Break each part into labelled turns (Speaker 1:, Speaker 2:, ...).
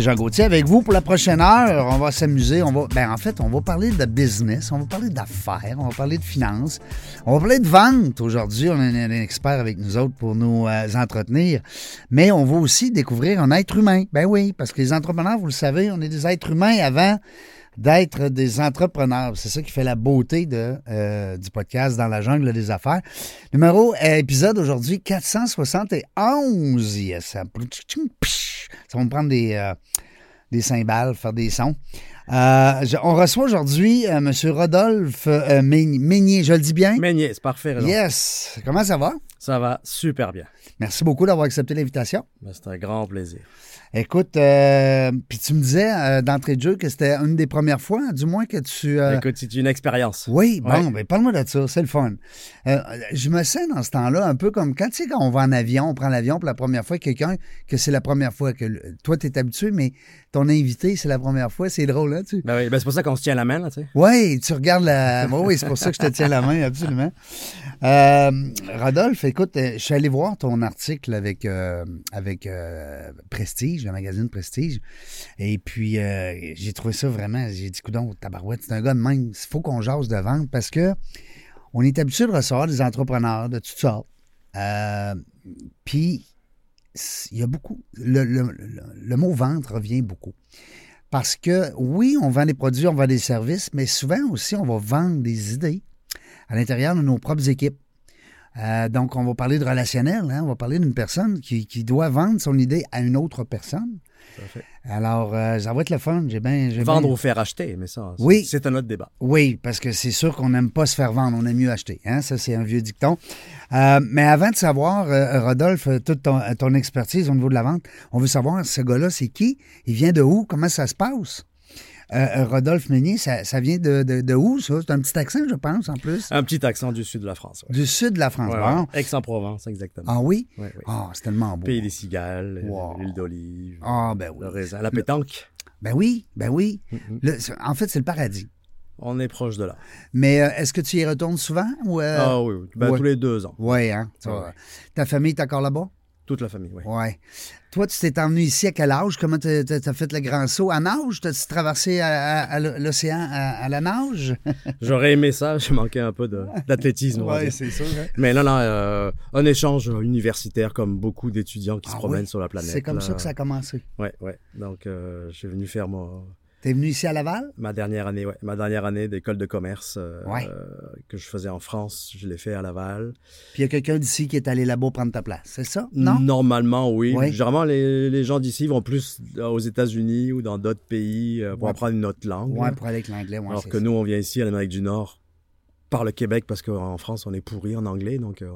Speaker 1: Jean Gauthier avec vous pour la prochaine heure. On va s'amuser. On va, ben en fait, on va parler de business, on va parler d'affaires, on va parler de finances, on va parler de vente. Aujourd'hui, on a un, expert avec nous autres pour nous euh, entretenir. Mais on va aussi découvrir un être humain. Ben oui, parce que les entrepreneurs, vous le savez, on est des êtres humains avant d'être des entrepreneurs. C'est ça qui fait la beauté de, euh, du podcast dans la jungle des affaires. Numéro, euh, épisode aujourd'hui 471. Yes. Ça va me prendre des, euh, des cymbales, faire des sons. on reçoit aujourd'hui M. Rodolphe Meignier. Je le dis bien?
Speaker 2: Meignier, c'est parfait.
Speaker 1: Yes. Comment ça va?
Speaker 2: Ça va super bien.
Speaker 1: Merci beaucoup d'avoir accepté l'invitation.
Speaker 2: Ben, c'est un grand plaisir.
Speaker 1: Écoute, euh, puis tu me disais euh, d'entrée de jeu que c'était une des premières fois, du moins que tu.
Speaker 2: Euh, Écoute, c'est une expérience.
Speaker 1: Oui, bon, ben parle-moi de ça, c'est le fun. je me sens dans ce temps-là un peu comme quand tu sais quand on va en avion, on prend l'avion pour la première fois, quelqu'un que c'est la première fois que toi tu es habitué, mais ton invité c'est la première fois, c'est drôle hein, tu.
Speaker 2: Ben oui, ben c'est pour ça qu'on se tient la main là, tu sais.
Speaker 1: Oui, tu regardes la. oui, c'est pour ça que je te tiens la main absolument. Rodolphe, écoute, je suis allé voir ton article avec avec Prestige, le magazine Prestige. Et puis, euh, j'ai trouvé ça vraiment, j'ai dit, coudon, tabarouette, c'est un gars de même, il faut qu'on jase de vente parce que on est habitué de recevoir des entrepreneurs de toutes sortes. Euh, puis, il y a beaucoup, le, mot vente revient beaucoup. Parce que oui, on vend des produits, on vend des services, mais souvent aussi, on va vendre des idées à l'intérieur de nos propres équipes. Euh, donc, on va parler de relationnel. Hein? On va parler d'une personne qui, doit vendre son idée à une autre personne. Alors, euh, ça va être le fun. J'ai bien,
Speaker 2: vendre ou faire acheter, mais ça,
Speaker 1: oui.
Speaker 2: c'est un autre débat.
Speaker 1: Oui, parce que c'est sûr qu'on n'aime pas se faire vendre, on aime mieux acheter. Hein? Ça, c'est un vieux dicton. Euh, mais avant de savoir, Rodolphe, toute ton, ton, expertise au niveau de la vente, on veut savoir, ce gars-là, c'est qui? Il vient de où? Comment ça se passe? Euh, euh, Rodolphe Meunier, ça, vient de, où, ça? C'est un petit accent, je pense, en plus.
Speaker 2: Un petit accent du sud de la France.
Speaker 1: Du sud de la France, bon.
Speaker 2: Aix-en-Provence, exactement.
Speaker 1: Ah oui? Ah, c'est tellement beau.
Speaker 2: Pays des cigales, l'huile d'olive.
Speaker 1: Ah, ben oui.
Speaker 2: Le raisin, la pétanque.
Speaker 1: Ben oui, ben oui. en fait, c'est le paradis.
Speaker 2: On est proche de là.
Speaker 1: Mais euh, est-ce que tu y retournes souvent? Ou,
Speaker 2: Ah oui, ben, tous les deux ans.
Speaker 1: Oui, hein? Ta famille est encore là-bas?
Speaker 2: Toute la famille, oui.
Speaker 1: Ouais. Toi, tu t'es emmené ici à quel âge? Comment tu as, fait le grand saut? À nage? T'as-tu traversé l'océan à, la nage?
Speaker 2: J'aurais aimé ça. J'ai manqué un peu d'athlétisme.
Speaker 1: oui, c'est sûr. Hein.
Speaker 2: Mais là, là, euh, un échange universitaire comme beaucoup d'étudiants qui se ah promènent sur la planète.
Speaker 1: C'est comme ça que ça a commencé.
Speaker 2: Oui, oui. Donc, euh, je suis venu faire mon,
Speaker 1: T'es venu ici à Laval?
Speaker 2: Ma dernière année, oui. Ma dernière année d'école de commerce euh, que je faisais en France, je l'ai fait à Laval.
Speaker 1: Puis il y a quelqu'un d'ici qui est allé là-bas prendre ta place, c'est ça? Non?
Speaker 2: Normalement, oui. Généralement, les, gens d'ici vont plus aux États-Unis ou dans d'autres pays euh, pour apprendre une autre langue.
Speaker 1: Oui, pour aller avec l'anglais.
Speaker 2: Alors que nous, on vient ici, en Amérique du Nord, par le Québec, parce qu'en France, on est pourri en anglais, donc euh,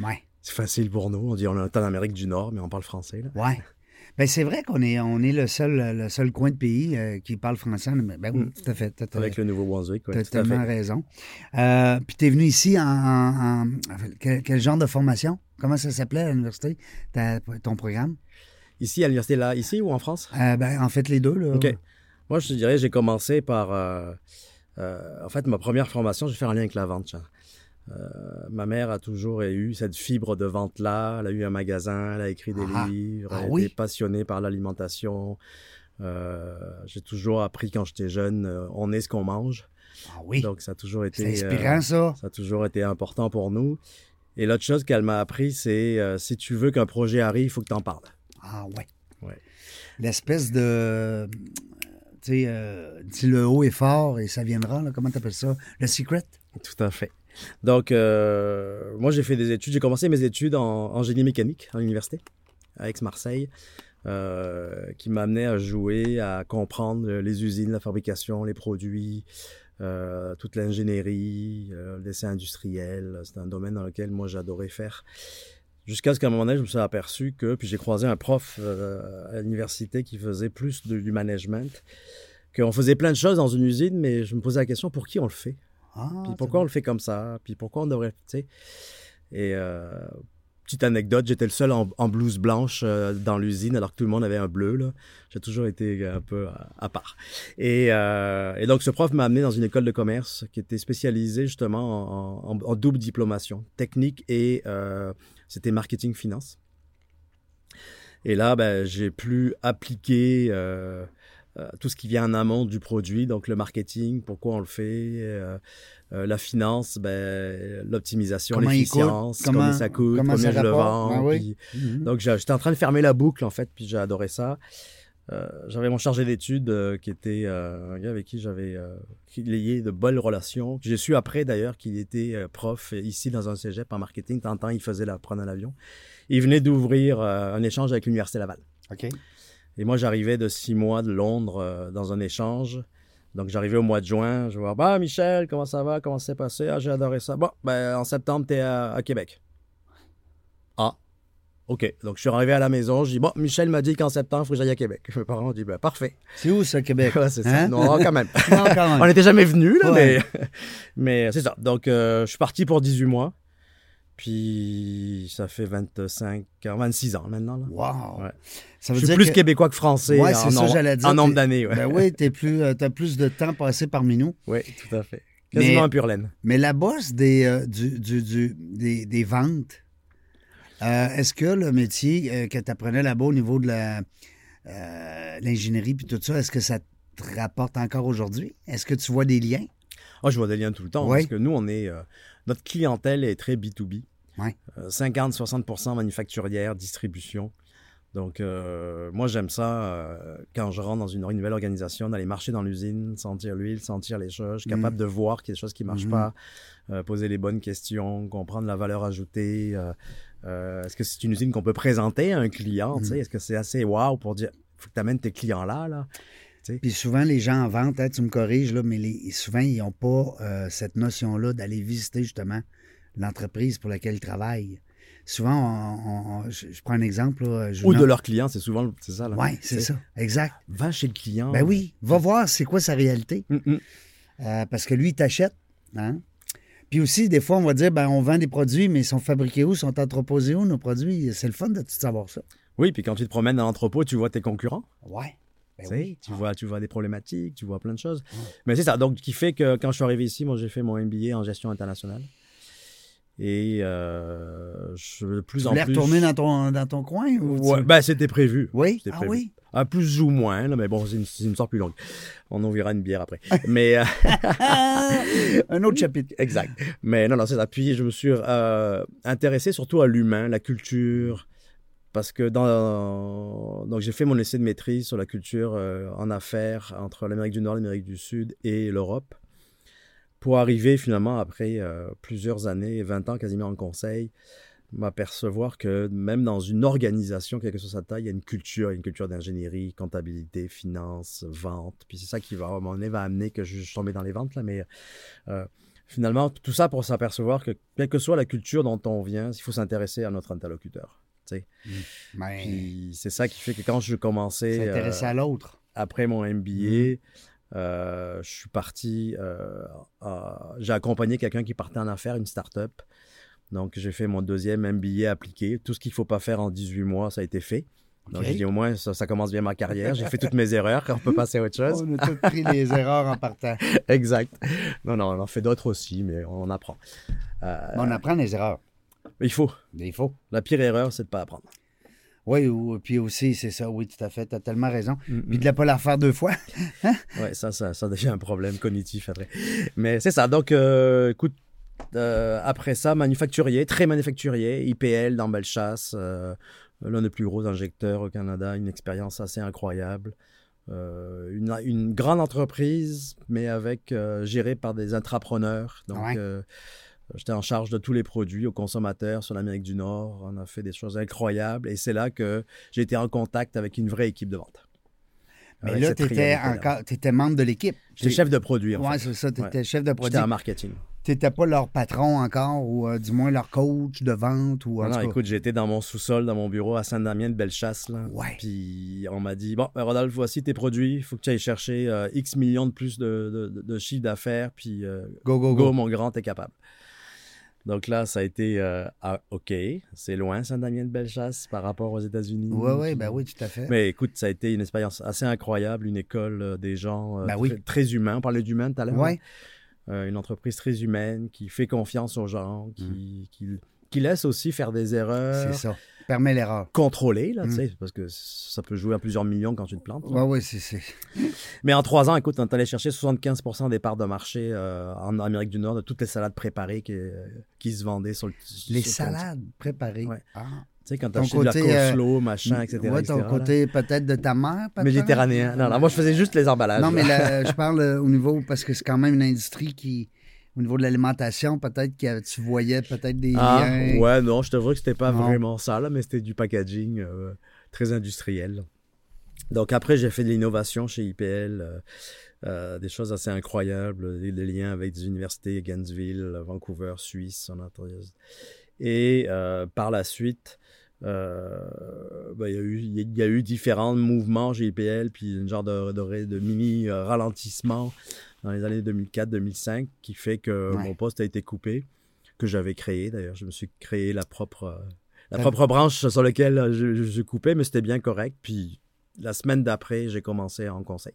Speaker 1: ouais.
Speaker 2: c'est facile pour nous. On dit on est en Amérique du Nord, mais on parle français. Là.
Speaker 1: Ouais. Ben, c'est vrai qu'on est, on est le, seul, le seul coin de pays euh, qui parle français. Ben oui, mm. tout à fait.
Speaker 2: Avec le Nouveau-Brunswick,
Speaker 1: oui. Tu as tellement raison. Euh, puis tu es venu ici en, quel, genre de formation? Comment ça s'appelait à l'université, ton programme?
Speaker 2: Ici, à l'université, là, ici ou en France?
Speaker 1: Euh, ben, en fait, les deux. Là.
Speaker 2: OK. Moi, je te dirais, j'ai commencé par... en fait, ma première formation, j'ai fait un lien avec la vente. Euh, ma mère a toujours eu cette fibre de vente-là. Elle a eu un magasin, elle a écrit des ah, livres, ah elle est passionnée par l'alimentation. Euh, j'ai toujours appris quand j'étais jeune, euh, on est ce qu'on mange.
Speaker 1: Ah oui.
Speaker 2: Donc ça a toujours été
Speaker 1: inspirant ça.
Speaker 2: Ça a toujours été important pour nous. Et l'autre chose qu'elle m'a appris, c'est si tu veux qu'un projet arrive, il faut que tu en parles.
Speaker 1: Ah ouais.
Speaker 2: Ouais.
Speaker 1: L'espèce de tu sais, dis le haut et fort et ça viendra. Là, comment tu appelles ça? Le secret?
Speaker 2: Tout à fait. Donc, euh, moi, j'ai fait des études. J'ai commencé mes études en, génie mécanique à l'université, à Aix-Marseille, euh, qui m'amenait à jouer, à comprendre les usines, la fabrication, les produits, euh, toute l'ingénierie, l'essai industriel. C'est un domaine dans lequel moi, j'adorais faire. Jusqu'à ce qu'à un moment donné, je me suis aperçu que, puis j'ai croisé un prof à l'université qui faisait plus du management, qu'on faisait plein de choses dans une usine, mais je me posais la question, pour qui on le fait?
Speaker 1: Ah,
Speaker 2: Puis pourquoi on le fait comme ça? Puis pourquoi on devrait, tu sais? Et euh, petite anecdote, j'étais le seul en, en blouse blanche euh, dans l'usine alors que tout le monde avait un bleu. Là. J'ai toujours été un peu à, à part. Et, euh, et donc ce prof m'a amené dans une école de commerce qui était spécialisée justement en, en- en double diplomation, technique et euh, c'était marketing finance. Et là, ben, j'ai pu appliquer euh, euh, tout ce qui vient en amont du produit, donc le marketing, pourquoi on le fait, euh, euh, la finance, ben, l'optimisation, l'efficience,
Speaker 1: comment-
Speaker 2: combien ça coûte,
Speaker 1: comment
Speaker 2: combien
Speaker 1: ça
Speaker 2: je le vends.
Speaker 1: ben oui.
Speaker 2: puis-
Speaker 1: Mhm.
Speaker 2: donc j'étais en train de fermer la boucle en fait, puis j'ai adoré ça. Euh, j'avais mon chargé d'études euh, qui était euh, un gars avec qui j'avais euh, lié de bonnes relations. J'ai su après d'ailleurs qu'il était euh, prof ici dans un cégep en marketing. Tant temps il faisait la prendre à l'avion. Il venait d'ouvrir euh, un échange avec l'université Laval.
Speaker 1: OK.
Speaker 2: Et moi, j'arrivais de six mois de Londres euh, dans un échange. Donc, j'arrivais au mois de juin. Je voir, bah, Michel, comment ça va? Comment ça s'est passé? Ah, j'ai adoré ça. Bon, ben, en septembre, t'es à, à Québec. Ah, OK. Donc, je suis arrivé à la maison. Je dis, bon, Michel m'a dit qu'en septembre, il faut que j'aille à Québec. Mes parents ont dit, ben, parfait.
Speaker 1: C'est où, ça, Québec?
Speaker 2: Ouais, c'est ça.
Speaker 1: Hein?
Speaker 2: Non, quand même.
Speaker 1: Non, quand même.
Speaker 2: On n'était jamais venus, là,
Speaker 1: Ouais.
Speaker 2: mais, mais c'est ça. Donc, euh, je suis parti pour 18 mois. Puis, ça fait 25, ans, 26 ans maintenant. Là.
Speaker 1: Wow.
Speaker 2: Ouais.
Speaker 1: Ça veut
Speaker 2: Je suis
Speaker 1: dire
Speaker 2: plus
Speaker 1: que-
Speaker 2: québécois que français
Speaker 1: Ouais,
Speaker 2: en,
Speaker 1: c'est ça, dire.
Speaker 2: en nombre d'années. Ouais.
Speaker 1: Ben oui, t'es plus, euh, t'as plus de temps passé parmi nous.
Speaker 2: Oui, tout à fait. Quasiment
Speaker 1: Mais-
Speaker 2: un pur laine.
Speaker 1: Mais la bosse des, euh, du, du- du- des, des ventes, euh, est-ce que le métier que tu apprenais là-bas au niveau de la, l'ingénierie puis tout ça, est-ce que ça te rapporte encore aujourd'hui? Est-ce que tu vois des liens?
Speaker 2: Ah, je vois des liens tout le temps. Parce que nous, on est. euh, notre clientèle est très B2B.
Speaker 1: Ouais.
Speaker 2: Euh, 50-60% manufacturière, distribution. Donc, euh, moi, j'aime ça euh, quand je rentre dans une, nouvelle organisation, d'aller marcher dans l'usine, sentir l'huile, sentir les choses. Je suis
Speaker 1: Mhm.
Speaker 2: capable de voir qu'il y a des choses qui ne marchent pas, euh, poser les bonnes questions, comprendre la valeur ajoutée. Est-ce que c'est une usine qu'on peut présenter à un client?
Speaker 1: Mhm.
Speaker 2: Est-ce que c'est assez wow pour dire faut que tu amènes tes clients là? là?
Speaker 1: Puis souvent, les gens en vente, hein, tu me corriges, là, mais les- souvent, ils n'ont pas euh, cette notion-là d'aller visiter justement l'entreprise pour laquelle ils travaillent. Souvent, on- on- on- je, je prends un exemple. là,
Speaker 2: Ou de leurs clients, c'est souvent c'est ça.
Speaker 1: Oui, c'est ça, exact.
Speaker 2: Va chez le client.
Speaker 1: Ben oui, va voir c'est quoi sa réalité.
Speaker 2: Hum, hum.
Speaker 1: Euh, parce que lui, il t'achète. Hein? Puis aussi, des fois, on va dire, ben, on vend des produits, mais ils sont fabriqués où, sont entreposés où, nos produits? C'est le fun de tout savoir ça.
Speaker 2: Oui, puis quand tu te promènes dans l'entrepôt, tu vois tes concurrents.
Speaker 1: Ouais. Ben
Speaker 2: tu sais,
Speaker 1: oui.
Speaker 2: tu, vois, tu vois des problématiques, tu vois plein de choses. Mais c'est ça. Donc, qui fait que quand je suis arrivé ici, moi, j'ai fait mon MBA en gestion internationale. Et euh, je, de plus
Speaker 1: Tu
Speaker 2: en plus.
Speaker 1: retourner dans ton, dans ton coin? Ou
Speaker 2: Ouais,
Speaker 1: tu-
Speaker 2: ben, c'était prévu.
Speaker 1: Oui? Ah
Speaker 2: prévu.
Speaker 1: oui?
Speaker 2: Ah, plus ou moins, là, mais bon, c'est une, une histoire plus longue. On ouvrira une bière après. mais. euh,
Speaker 1: Un autre chapitre.
Speaker 2: Exact. Mais non, non, c'est ça. Puis je me suis euh, intéressé surtout à l'humain, la culture, parce que donc j'ai fait mon essai de maîtrise sur la culture euh, en affaires entre l'Amérique du Nord, l'Amérique du Sud et l'Europe, pour arriver finalement après euh, plusieurs années, 20 ans quasiment en conseil, m'apercevoir que même dans une organisation, quelle que soit sa taille, il y a une culture, une culture d'ingénierie, comptabilité, finance, vente. Puis c'est ça qui va, à va amener que je, je tombé dans les ventes, là, mais euh, finalement, tout ça pour s'apercevoir que quelle que soit la culture dont on vient, il faut s'intéresser à notre interlocuteur.
Speaker 1: Ben,
Speaker 2: c'est ça qui fait que quand je commençais
Speaker 1: s'intéresser
Speaker 2: euh,
Speaker 1: à l'autre.
Speaker 2: après mon MBA, euh, je suis parti, euh, j'ai accompagné quelqu'un qui partait en affaires, une start-up. Donc j'ai fait mon deuxième MBA appliqué. Tout ce qu'il ne faut pas faire en 18 mois, ça a été fait. Donc
Speaker 1: Ok.
Speaker 2: j'ai dit au moins ça, ça commence bien ma carrière. J'ai fait toutes mes erreurs. On peut passer à autre chose.
Speaker 1: On a tous pris les erreurs en partant.
Speaker 2: Exact. Non, non, on en fait d'autres aussi, mais on apprend. Euh,
Speaker 1: on apprend les erreurs.
Speaker 2: Mais il faut.
Speaker 1: Il faut.
Speaker 2: La pire erreur, c'est de ne pas apprendre.
Speaker 1: Oui, ou- puis aussi, c'est ça, oui, tout à fait, tu as tellement raison.
Speaker 2: Mm,
Speaker 1: Puis de ne pas la refaire deux fois.
Speaker 2: Ouais, ça, ça, ça devient un problème cognitif après. Mais c'est ça. Donc, euh, écoute, euh, après ça, manufacturier, très manufacturier, IPL dans Bellechasse, euh, l'un des plus gros injecteurs au Canada, une expérience assez incroyable. Euh, une, une grande entreprise, mais avec gérée par des intrapreneurs. Donc,
Speaker 1: Ouais.
Speaker 2: J'étais en charge de tous les produits aux consommateurs sur l'Amérique du Nord. On a fait des choses incroyables. Et c'est là que j'ai été en contact avec une vraie équipe de vente.
Speaker 1: Mais là, tu étais, membre de l'équipe.
Speaker 2: J'étais chef de produit,
Speaker 1: Oui, c'est ça, tu étais
Speaker 2: Ouais.
Speaker 1: chef de
Speaker 2: J'étais
Speaker 1: produit.
Speaker 2: en marketing.
Speaker 1: Tu n'étais pas leur patron encore, ou euh, du moins leur coach de vente, ou
Speaker 2: Non, non, écoute, j'étais dans mon sous-sol, dans mon bureau à Saint-Damien de Bellechasse. Là.
Speaker 1: Ouais.
Speaker 2: Puis on m'a dit Bon, ben, Rodolphe, voici tes produits. Il faut que tu ailles chercher euh, X millions de plus de- de chiffre d'affaires. Puis euh,
Speaker 1: Go, go,
Speaker 2: go,
Speaker 1: go.
Speaker 2: mon grand, t'es capable. Donc là, ça a été euh, ah, OK, c'est loin Saint-Damien de Bellechasse par rapport aux États-Unis.
Speaker 1: Oui, oui, ben oui, tout à fait.
Speaker 2: Mais écoute, ça a été une expérience assez incroyable, une école euh, des gens euh,
Speaker 1: oui.
Speaker 2: très, très humains. On parlait d'humain tout à l'heure.
Speaker 1: Ouais.
Speaker 2: Euh, une entreprise très humaine qui fait confiance aux gens,
Speaker 1: Mm.
Speaker 2: qui, qui, qui laisse aussi faire des erreurs
Speaker 1: C'est ça. Permet l'erreur.
Speaker 2: contrôlées, là,
Speaker 1: Mm.
Speaker 2: tu sais, parce que ça peut jouer à plusieurs millions quand tu te plantes. là.
Speaker 1: Oui, oui, c'est.
Speaker 2: Mais en trois ans, écoute, on est allé chercher 75 des parts de marché euh, en Amérique du Nord de toutes les salades préparées qui, euh, qui se vendaient sur le
Speaker 1: Les
Speaker 2: sur le compte.
Speaker 1: salades préparées.
Speaker 2: Ouais.
Speaker 1: Ah.
Speaker 2: Tu sais, quand tu acheté de la
Speaker 1: côté, euh,
Speaker 2: machin, etc.
Speaker 1: Ouais, ton
Speaker 2: etc.,
Speaker 1: côté peut-être de ta mère, peut-être?
Speaker 2: Méditerranéen. Non, non, moi, je faisais juste les emballages.
Speaker 1: Non, mais
Speaker 2: là.
Speaker 1: je parle au niveau, parce que c'est quand même une industrie qui, au niveau de l'alimentation, peut-être que tu voyais peut-être des
Speaker 2: Ah,
Speaker 1: liens.
Speaker 2: ouais, non, je te vois que c'était pas
Speaker 1: Non.
Speaker 2: vraiment ça, là, mais c'était du packaging euh, très industriel. Donc après, j'ai fait de l'innovation chez IPL, euh, euh, des choses assez incroyables, des, des liens avec des universités, Gainesville, Vancouver, Suisse, en. Et par la suite, euh, ben, il y, a eu- il y a eu différents mouvements chez IPL, puis une genre de, de, de mini euh, ralentissement dans les années 2004-2005 qui fait que
Speaker 1: Ouais.
Speaker 2: mon poste a été coupé, que j'avais créé d'ailleurs. Je me suis créé la propre, euh, la propre branche sur laquelle euh, je, je, je coupais, mais c'était bien correct. Puis la semaine d'après, j'ai commencé en conseil.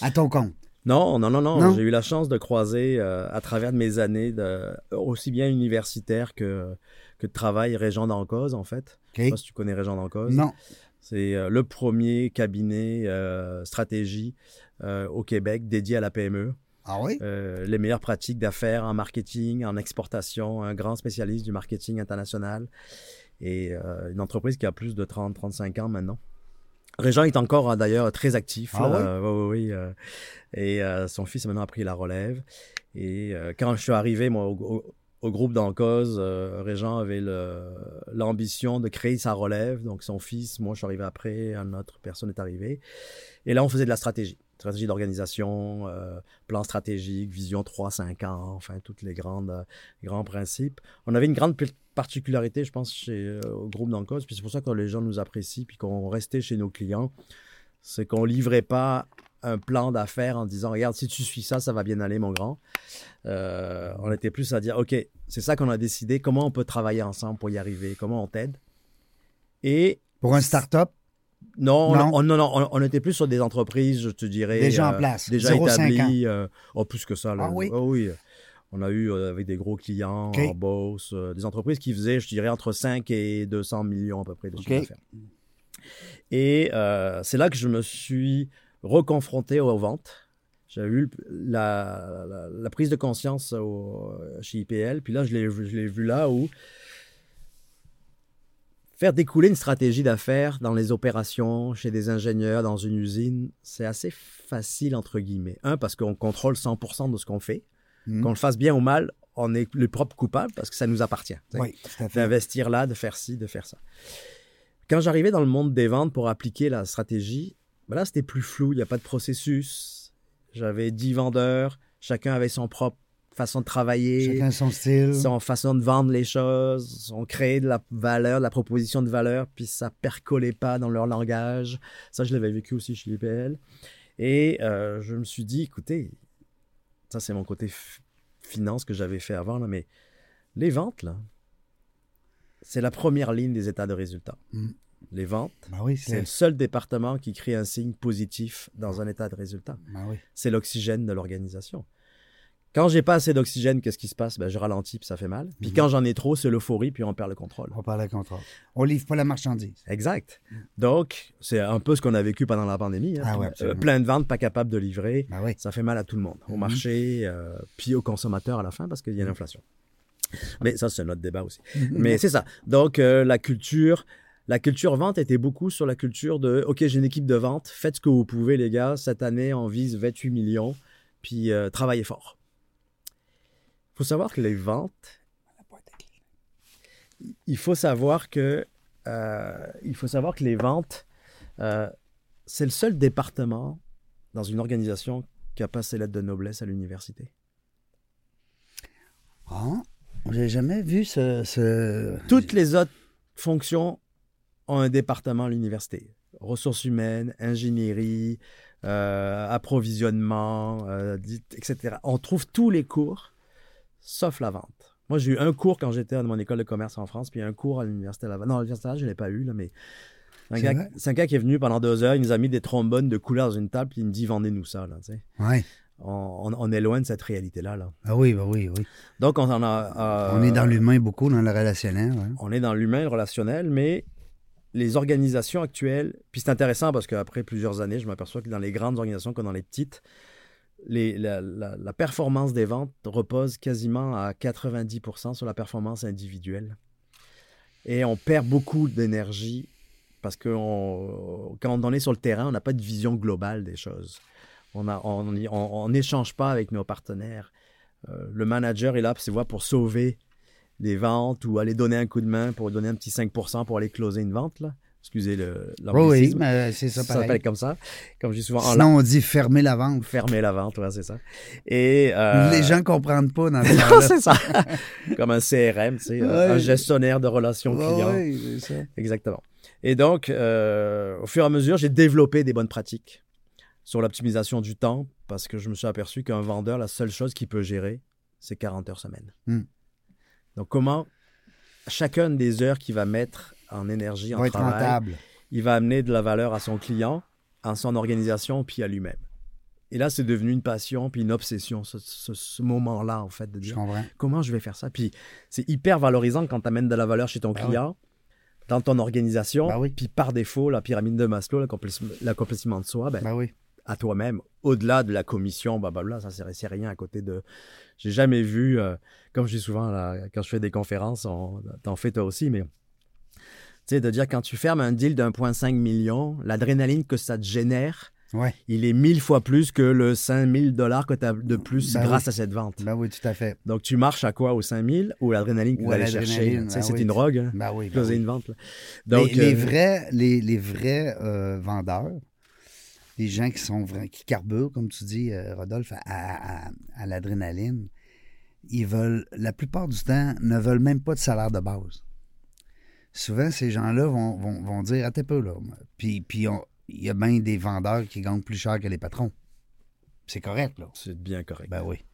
Speaker 1: À ton compte?
Speaker 2: Non, non, non, non.
Speaker 1: Non?
Speaker 2: J'ai eu la chance de croiser euh, à travers de mes années, de, aussi bien universitaire que, que de travail, Régent d'Encause, en fait. Je sais
Speaker 1: OK?
Speaker 2: pas si tu connais Régent d'Encause.
Speaker 1: Non.
Speaker 2: C'est euh, le premier cabinet euh, stratégie au Québec dédié à la PME.
Speaker 1: Ah oui?
Speaker 2: Euh, les meilleures pratiques d'affaires en marketing, en exportation, un grand spécialiste du marketing international et euh, une entreprise qui a plus de 30-35 ans maintenant. Régent est encore d'ailleurs très actif.
Speaker 1: Ah
Speaker 2: là. Euh, oui, oui, oui, euh, et euh, son fils a maintenant pris la relève. Et euh, quand je suis arrivé moi, au, groupe d'Encause, euh, Régent avait l'ambition de créer sa relève. Donc son fils, moi je suis arrivé après, une autre personne est arrivée. Et là on faisait de la stratégie. Stratégie d'organisation, euh, plan stratégique, vision 3-5 ans, enfin, toutes les grandes, euh, grands principes. On avait une grande particularité, je pense, chez, euh, au groupe d'Encause, puis c'est pour ça que les gens nous apprécient, puis qu'on restait chez nos clients, c'est qu'on livrait pas un plan d'affaires en disant, regarde, si tu suis ça, ça va bien aller, mon grand. Euh, on était plus à dire, OK, c'est ça qu'on a décidé, comment on peut travailler ensemble pour y arriver, comment on t'aide. Et
Speaker 1: Pour un start-up?
Speaker 2: Non,
Speaker 1: Non.
Speaker 2: On, non, non, on, était plus sur des entreprises, je te dirais.
Speaker 1: Déjà en
Speaker 2: euh,
Speaker 1: place,
Speaker 2: Déjà
Speaker 1: 0,5
Speaker 2: établies. euh, oh, plus que ça. Là.
Speaker 1: Ah oui?
Speaker 2: Oh oui. On a eu euh, avec des gros clients en des entreprises qui faisaient, je dirais, entre 5 et 200 millions à peu près de chiffre d'affaires. Et euh, c'est là que je me suis reconfronté aux ventes. J'avais eu la, la- la prise de conscience au- chez IPL. Puis là, je l'ai vu- je l'ai vu là où faire découler une stratégie d'affaires dans les opérations, chez des ingénieurs, dans une usine, c'est assez facile, entre guillemets. Un, parce qu'on contrôle 100% de ce qu'on fait.
Speaker 1: Mhm.
Speaker 2: Qu'on le fasse bien ou mal, on est le propre coupable parce que ça nous appartient.
Speaker 1: Oui,
Speaker 2: d'investir là, de faire ci, de faire ça. Quand j'arrivais dans le monde des ventes pour appliquer la stratégie, ben là, c'était plus flou, il n'y a pas de processus. J'avais 10 vendeurs, chacun avait son propre façon de travailler,
Speaker 1: Chacun son style.
Speaker 2: son façon de vendre les choses. On créait de la valeur, de la proposition de valeur, puis ça percolait pas dans leur langage. Ça, je l'avais vécu aussi chez IPL. Et euh, je me suis dit, écoutez, ça c'est mon côté finance que j'avais fait avant, là, mais les ventes, là, c'est la première ligne des états de résultat.
Speaker 1: Mm.
Speaker 2: Les ventes,
Speaker 1: oui,
Speaker 2: c'est le seul département qui crée un signe positif dans un état de résultat.
Speaker 1: Oui.
Speaker 2: C'est l'oxygène de l'organisation. Quand j'ai pas assez d'oxygène, qu'est-ce qui se passe? Ben, Je ralentis, puis ça fait mal. Puis
Speaker 1: Mhm.
Speaker 2: quand j'en ai trop, c'est l'euphorie, puis on perd le contrôle.
Speaker 1: On parle de contrôle. On livre pas la marchandise.
Speaker 2: Exact. Donc, c'est un peu ce qu'on a vécu pendant la pandémie. hein.
Speaker 1: Ah ouais,
Speaker 2: Euh, plein de ventes, pas capables de livrer.
Speaker 1: Oui.
Speaker 2: Ça fait mal à tout le monde, au
Speaker 1: Mhm.
Speaker 2: marché, euh, puis aux consommateurs à la fin, parce qu'il y a l'inflation. Mais ça, c'est un autre débat aussi.
Speaker 1: Mhm.
Speaker 2: Mais c'est ça. Donc, euh, la culture, la culture vente était beaucoup sur la culture de OK, j'ai une équipe de vente, faites ce que vous pouvez, les gars. Cette année, on vise 28 millions, puis euh, travaillez fort. Il faut savoir que les ventes, il faut savoir que, euh, il faut savoir que les ventes, euh, c'est le seul département dans une organisation qui a pas ses lettres de noblesse à l'université.
Speaker 1: Ah, j'ai jamais vu ce. ce-
Speaker 2: Toutes les autres fonctions ont un département à l'université. Ressources humaines, ingénierie, euh, approvisionnement, etc. On trouve tous les cours, sauf la vente. Moi, j'ai eu un cours quand j'étais à mon école de commerce en France, puis un cours à l'université Laval. Non, à l'université Laval, je ne l'ai pas eu, là, mais un
Speaker 1: C'est
Speaker 2: gars-
Speaker 1: vrai?
Speaker 2: c'est un gars qui est venu pendant deux heures, il nous a mis des trombones de couleur dans une table, puis il me dit vendez-nous ça. Là.
Speaker 1: Ouais.
Speaker 2: on, on- on est loin de cette réalité-là. Là.
Speaker 1: Ah oui, bah oui, oui.
Speaker 2: Donc, on en a. euh,
Speaker 1: On est dans l'humain beaucoup, dans le relationnel. ouais.
Speaker 2: on est dans l'humain, le relationnel, mais les organisations actuelles, puis c'est intéressant parce qu'après plusieurs années, je m'aperçois que dans les grandes organisations comme dans les petites, la, performance des ventes repose quasiment à 90% sur la performance individuelle. Et on perd beaucoup d'énergie parce que quand on est sur le terrain, on n'a pas de vision globale des choses. On n'échange pas avec nos partenaires. Euh, le manager est là, voir pour sauver des ventes ou aller donner un coup de main pour donner un petit 5% pour aller closer une vente. Là. Excusez le
Speaker 1: Oui, mais c'est ça
Speaker 2: ça
Speaker 1: pareil.
Speaker 2: s'appelle comme ça. Comme je dis souvent, en
Speaker 1: Sinon, on dit fermer la vente.
Speaker 2: fermer la vente, ouais, c'est ça. Et, euh,
Speaker 1: Les gens ne comprennent pas dans ce
Speaker 2: non, c'est ça. Comme un CRM, tu sais,
Speaker 1: Ouais.
Speaker 2: un gestionnaire de relations clients.
Speaker 1: ouais, c'est ça.
Speaker 2: Exactement. Et donc, euh, au fur et à mesure, j'ai développé des bonnes pratiques sur l'optimisation du temps parce que je me suis aperçu qu'un vendeur, la seule chose qu'il peut gérer, c'est 40 heures semaine.
Speaker 1: Hmm.
Speaker 2: Donc, comment chacune des heures qu'il va mettre en énergie, en
Speaker 1: va être
Speaker 2: travail,
Speaker 1: rentable.
Speaker 2: il va amener de la valeur à son client, à son organisation, puis à lui-même. Et là, c'est devenu une passion, puis une obsession, ce, ce- ce moment-là, en fait, de dire comment je vais faire ça? Puis c'est hyper valorisant quand tu amènes de la valeur chez ton
Speaker 1: Ben
Speaker 2: client, dans ton organisation,
Speaker 1: Ben oui.
Speaker 2: puis par défaut, la pyramide de Maslow, l'accomplissement de soi, ben,
Speaker 1: Ben oui.
Speaker 2: à toi-même, au-delà de la commission, blablabla, ça c'est c'est rien à côté de... J'ai jamais vu, euh, comme je dis souvent là, quand je fais des conférences, on- t'en fais toi aussi, mais... Tu sais, de dire quand tu fermes un deal d'1,5 million, l'adrénaline que ça te génère,
Speaker 1: Ouais.
Speaker 2: il est mille fois plus que le 5000 dollars que tu as de plus
Speaker 1: Ben
Speaker 2: grâce
Speaker 1: oui.
Speaker 2: à cette vente.
Speaker 1: Ben oui, tout à fait.
Speaker 2: Donc, tu marches à quoi Au 5000 ou l'adrénaline que
Speaker 1: à
Speaker 2: allez chercher? Tu
Speaker 1: ben
Speaker 2: c'est
Speaker 1: oui.
Speaker 2: une drogue, hein,
Speaker 1: Ben oui.
Speaker 2: closer une vente. là.
Speaker 1: Les-
Speaker 2: Donc,
Speaker 1: les,
Speaker 2: euh,
Speaker 1: vrais, les, les vrais euh, vendeurs, les gens qui sont qui carburent, comme tu dis, euh, Rodolphe, à, à- à l'adrénaline, ils veulent, la plupart du temps, ne veulent même pas de salaire de base. Souvent, ces gens-là vont, vont, vont dire, attends peu, là. Puis, puis on- il y a bien des vendeurs qui gagnent plus cher que les patrons. C'est correct, là.
Speaker 2: c'est bien correct.
Speaker 1: Ben oui.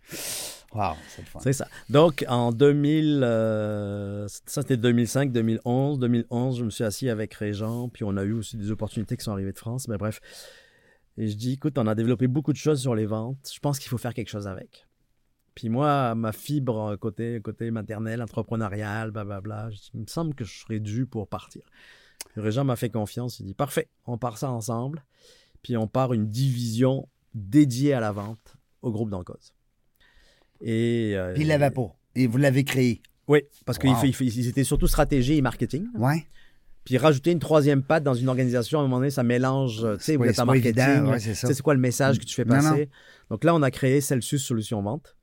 Speaker 1: Wow, c'est le fun.
Speaker 2: C'est ça. Donc, en 2000, euh, ça c'était 2005, 2011. 2011, je me suis assis avec Régent, puis on a eu aussi des opportunités qui sont arrivées de France. Mais bref, et je dis, écoute, on a développé beaucoup de choses sur les ventes. Je pense qu'il faut faire quelque chose avec. Puis moi, ma fibre euh, côté, côté maternel, entrepreneurial, blablabla, il me semble que je serais dû pour partir. Régent m'a fait confiance. Il dit, parfait, on part ça ensemble. Puis on part une division dédiée à la vente au groupe d'Encause. Et, euh,
Speaker 1: Puis il l'avait pas. Et vous l'avez créé.
Speaker 2: oui, parce
Speaker 1: Wow.
Speaker 2: qu'ils étaient surtout stratégie et marketing.
Speaker 1: Ouais.
Speaker 2: Puis rajouter une troisième patte dans une organisation, à un moment donné, ça mélange, euh, tu sais, vous êtes
Speaker 1: c'est
Speaker 2: en marketing.
Speaker 1: ouais, c'est
Speaker 2: quoi le message que tu fais
Speaker 1: Non,
Speaker 2: passer?
Speaker 1: non.
Speaker 2: Donc là, on a créé Celsius Solutions Vente.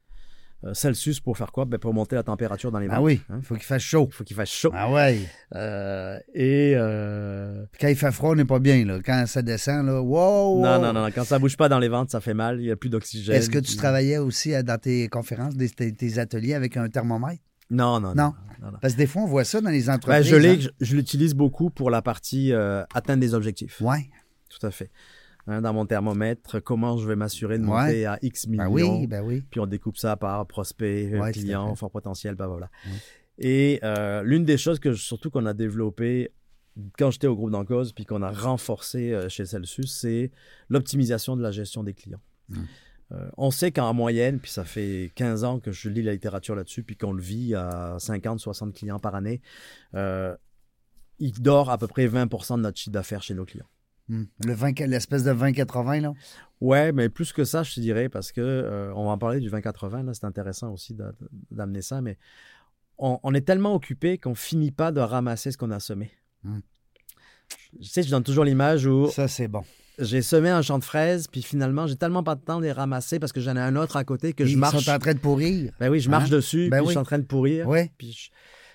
Speaker 2: Euh, Celsius pour faire quoi? Ben, pour monter la température dans les.
Speaker 1: Ah oui,
Speaker 2: hein?
Speaker 1: il faut qu'il fasse chaud.
Speaker 2: Il faut qu'il fasse chaud.
Speaker 1: Ah ouais.
Speaker 2: Euh, et euh,
Speaker 1: quand il fait froid, on n'est pas bien. Là. Quand ça descend, là, wow!
Speaker 2: non, non, non, non, quand ça bouge pas dans les ventes, ça fait mal. Il n'y a plus d'oxygène.
Speaker 1: Est-ce que tu travaillais aussi dans tes conférences, des- tes, tes ateliers avec un thermomètre?
Speaker 2: Non, non, non.
Speaker 1: Non.
Speaker 2: non.
Speaker 1: Parce que des fois, on voit ça dans les
Speaker 2: Ben,
Speaker 1: entreprises.
Speaker 2: je l'ai,
Speaker 1: hein.
Speaker 2: je, l'utilise beaucoup pour la partie euh, atteindre des objectifs.
Speaker 1: Ouais.
Speaker 2: Tout à fait. Hein, dans mon thermomètre, comment je vais m'assurer de
Speaker 1: Ouais.
Speaker 2: monter à X millions.
Speaker 1: Ben oui, ben oui.
Speaker 2: Puis on découpe ça par prospect,
Speaker 1: Ouais, à
Speaker 2: client, fort potentiel, blablabla.
Speaker 1: Ouais.
Speaker 2: Et euh, l'une des choses que surtout qu'on a développé quand j'étais au groupe d'Encause, puis qu'on a renforcé euh, chez Celsius, c'est l'optimisation de la gestion des clients. Euh, on sait qu'en moyenne, puis ça fait 15 ans que je lis la littérature là-dessus, puis qu'on le vit à 50, 60 clients par année, euh, il dort à peu près 20% de notre chiffre d'affaires chez nos clients.
Speaker 1: Hmm. Le 20 L'espèce de 20-80, là?
Speaker 2: Ouais, mais plus que ça, je te dirais, parce que euh, on va en parler du 20-80, là, c'est intéressant aussi d'a- d'amener ça, mais on, on est tellement occupé qu'on finit pas de ramasser ce qu'on a semé.
Speaker 1: Hmm.
Speaker 2: Tu sais, je donne toujours l'image où
Speaker 1: Ça, c'est bon.
Speaker 2: j'ai semé un champ de fraises, puis finalement, j'ai tellement pas de temps de les ramasser parce que j'en ai un autre à côté que je
Speaker 1: Ils
Speaker 2: marche.
Speaker 1: sont en train de pourrir.
Speaker 2: Ben oui, je marche
Speaker 1: Hein?
Speaker 2: dessus,
Speaker 1: Ben
Speaker 2: puis je
Speaker 1: oui.
Speaker 2: suis en train de pourrir.
Speaker 1: Oui.
Speaker 2: Puis, je, tu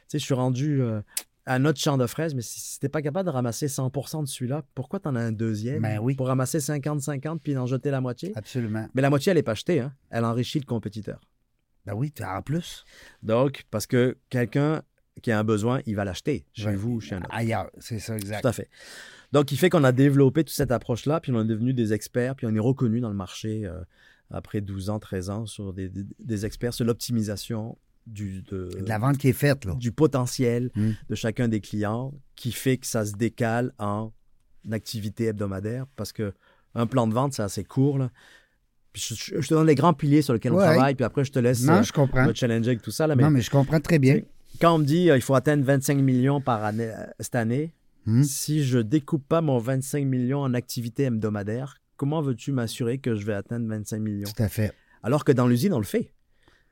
Speaker 2: sais, je suis rendu euh, à un autre champ de fraises, mais si, t'es pas capable de ramasser 100% de celui-là, pourquoi t'en as un deuxième
Speaker 1: Ben oui.
Speaker 2: pour ramasser 50-50 puis en jeter la moitié?
Speaker 1: Absolument.
Speaker 2: Mais la moitié, elle n'est pas achetée. Hein? Elle enrichit le compétiteur.
Speaker 1: Ben oui, en plus.
Speaker 2: Donc, parce que quelqu'un qui a un besoin, il va l'acheter chez
Speaker 1: Ouais.
Speaker 2: vous ou chez un autre.
Speaker 1: Ailleurs, c'est ça, exact.
Speaker 2: Tout à fait. Donc, il fait qu'on a développé toute cette approche-là, puis on est devenu des experts, puis on est reconnu dans le marché euh, après 12 ans, 13 ans, sur des experts sur l'optimisation du, de,
Speaker 1: De la vente qui est faite, là.
Speaker 2: du potentiel
Speaker 1: Mm.
Speaker 2: de chacun des clients qui fait que ça se décale en activité hebdomadaire parce que un plan de vente, c'est assez court. Là. Puis je, te donne les grands piliers sur lesquels
Speaker 1: Ouais.
Speaker 2: on travaille, puis après, je te laisse
Speaker 1: Non,
Speaker 2: euh,
Speaker 1: je comprends.
Speaker 2: me challenger avec tout ça. Là, mais
Speaker 1: Non, mais je comprends très bien.
Speaker 2: Quand on me dit euh, il faut atteindre 25 millions par année euh, cette année,
Speaker 1: Hmm.
Speaker 2: si je découpe pas mon 25 millions en activité hebdomadaire, comment veux-tu m'assurer que je vais atteindre 25 millions?
Speaker 1: Tout à fait.
Speaker 2: Alors que dans l'usine, on le fait.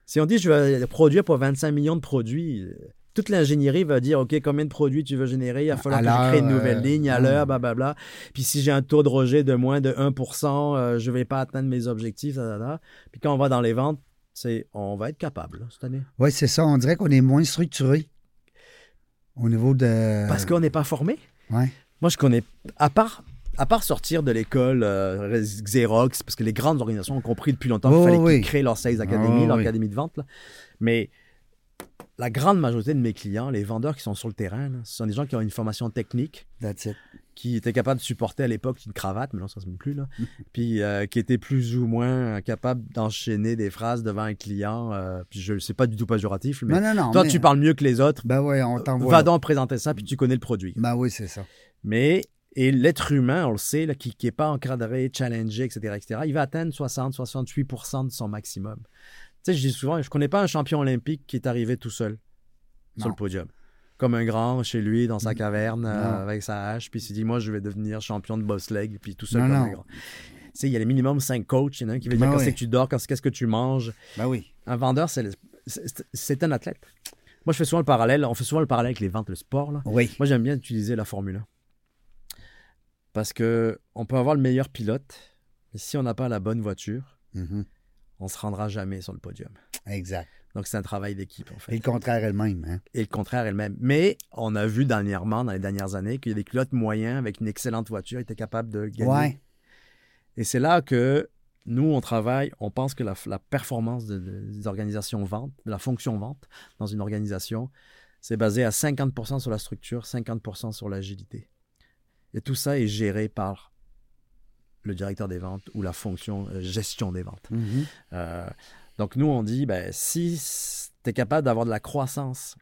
Speaker 2: Si on dit je vais produire pour 25 millions de produits, euh, toute l'ingénierie va dire OK, combien de produits tu veux générer? Il va falloir que je crée une nouvelle
Speaker 1: euh,
Speaker 2: ligne à
Speaker 1: hmm.
Speaker 2: l'heure, blablabla. Puis si j'ai un taux de rejet de moins de 1%, euh, je vais pas atteindre mes objectifs. da, da, da. Puis quand on va dans les ventes, c'est on va être capable là, cette année.
Speaker 1: Oui, c'est ça. On dirait qu'on est moins structuré au niveau de.
Speaker 2: Parce qu'on n'est pas formé.
Speaker 1: Ouais.
Speaker 2: Moi, je connais, à part, à part sortir de l'école euh, Xerox, parce que les grandes organisations ont compris depuis longtemps qu'il fallait
Speaker 1: oui,
Speaker 2: qu'ils
Speaker 1: oui.
Speaker 2: créent leur Sales Academy,
Speaker 1: Ah,
Speaker 2: leur
Speaker 1: oui.
Speaker 2: académie de vente. là. Mais la grande majorité de mes clients, les vendeurs qui sont sur le terrain, là, ce sont des gens qui ont une formation technique,
Speaker 1: That's it.
Speaker 2: qui étaient capables de supporter à l'époque une cravate, mais non, ça ne se met plus, là. puis euh, qui étaient plus ou moins capables d'enchaîner des phrases devant un client. euh, puis je ne sais pas du tout péjoratif, mais
Speaker 1: Non, non, non.
Speaker 2: toi,
Speaker 1: mais-
Speaker 2: tu parles mieux que les autres.
Speaker 1: Ben oui, on t'envoie.
Speaker 2: Va donc présenter ça, puis tu connais le produit.
Speaker 1: Ben oui, c'est ça.
Speaker 2: Mais, et l'être humain, on le sait, là, qui n'est pas encadré, challengé, etc., etc., il va atteindre 60-68% de son maximum. Tu sais, je dis souvent, je ne connais pas un champion olympique qui est arrivé tout seul sur le podium. Comme un grand chez lui, dans sa caverne, euh, avec sa hache, puis il s'est dit, moi, je vais devenir champion de bobsleigh, puis tout seul
Speaker 1: Non,
Speaker 2: comme
Speaker 1: non.
Speaker 2: un grand. Tu sais, il y a les minimum 5 coachs, il y en a un qui va dire
Speaker 1: Ben
Speaker 2: quand
Speaker 1: oui.
Speaker 2: c'est que tu dors, qu'est-ce que tu manges.
Speaker 1: Ben oui.
Speaker 2: Un vendeur, c'est le- c'est c'est un athlète. Moi, je fais souvent le parallèle, on fait souvent le parallèle avec les ventes, le sport, là.
Speaker 1: Oui.
Speaker 2: Moi, j'aime bien utiliser la Formule 1. Parce que on peut avoir le meilleur pilote, mais si on n'a pas la bonne voiture,
Speaker 1: Mhm.
Speaker 2: on se rendra jamais sur le podium.
Speaker 1: Exact.
Speaker 2: Donc, c'est un travail d'équipe, en
Speaker 1: Et
Speaker 2: fait.
Speaker 1: le contraire elle-même. Hein?
Speaker 2: Et le contraire elle-même. Mais on a vu dernièrement, dans les dernières années, qu'il y a des pilotes moyens avec une excellente voiture étaient capables de gagner.
Speaker 1: Ouais.
Speaker 2: Et c'est là que nous, on travaille, on pense que la, la performance de- de- des organisations vente, de la fonction vente dans une organisation, c'est basé à 50% sur la structure, 50% sur l'agilité. Et tout ça est géré par le directeur des ventes ou la fonction euh, gestion des ventes.
Speaker 1: Mhm.
Speaker 2: Euh, donc nous, on dit, ben, si tu es capable d'avoir de la croissance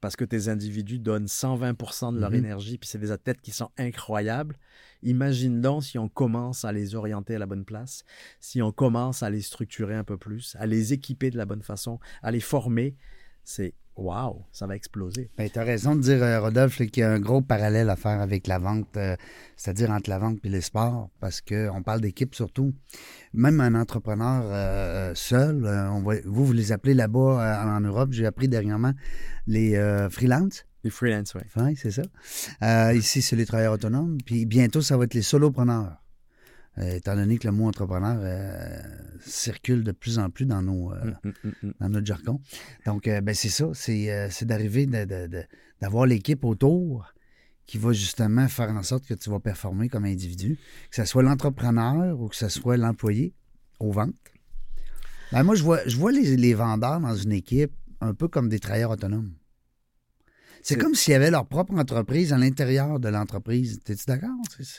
Speaker 2: parce que tes individus donnent 120% de leur
Speaker 1: Mhm.
Speaker 2: énergie, puis c'est des athlètes qui sont incroyables, imagine donc si on commence à les orienter à la bonne place, si on commence à les structurer un peu plus, à les équiper de la bonne façon, à les former, c'est waouh, ça va exploser.
Speaker 1: Ben, tu as raison de dire, euh, Rodolphe, qu'il y a un gros parallèle à faire avec la vente, euh, c'est-à-dire entre la vente et les sports, parce qu'on parle d'équipe surtout. Même un entrepreneur euh, seul, on va, vous, vous les appelez là-bas en Europe, j'ai appris dernièrement, les freelance.
Speaker 2: Les freelance, oui.
Speaker 1: Oui, c'est ça. Ici, c'est les travailleurs autonomes. Puis bientôt, ça va être les solopreneurs. Euh, étant donné que le mot entrepreneur euh, circule de plus en plus dans nos, euh,
Speaker 2: Mm, mm, mm,
Speaker 1: dans notre jargon. Donc, euh, ben, c'est ça, c'est, c'est d'arriver d'avoir l'équipe autour qui va justement faire en sorte que tu vas performer comme individu, que ce soit l'entrepreneur ou que ce soit l'employé aux ventes. Ben, moi, je vois, je vois les, les vendeurs dans une équipe un peu comme des travailleurs autonomes. C'est comme s'il y avait leur propre entreprise à l'intérieur de l'entreprise. T'es-tu d'accord?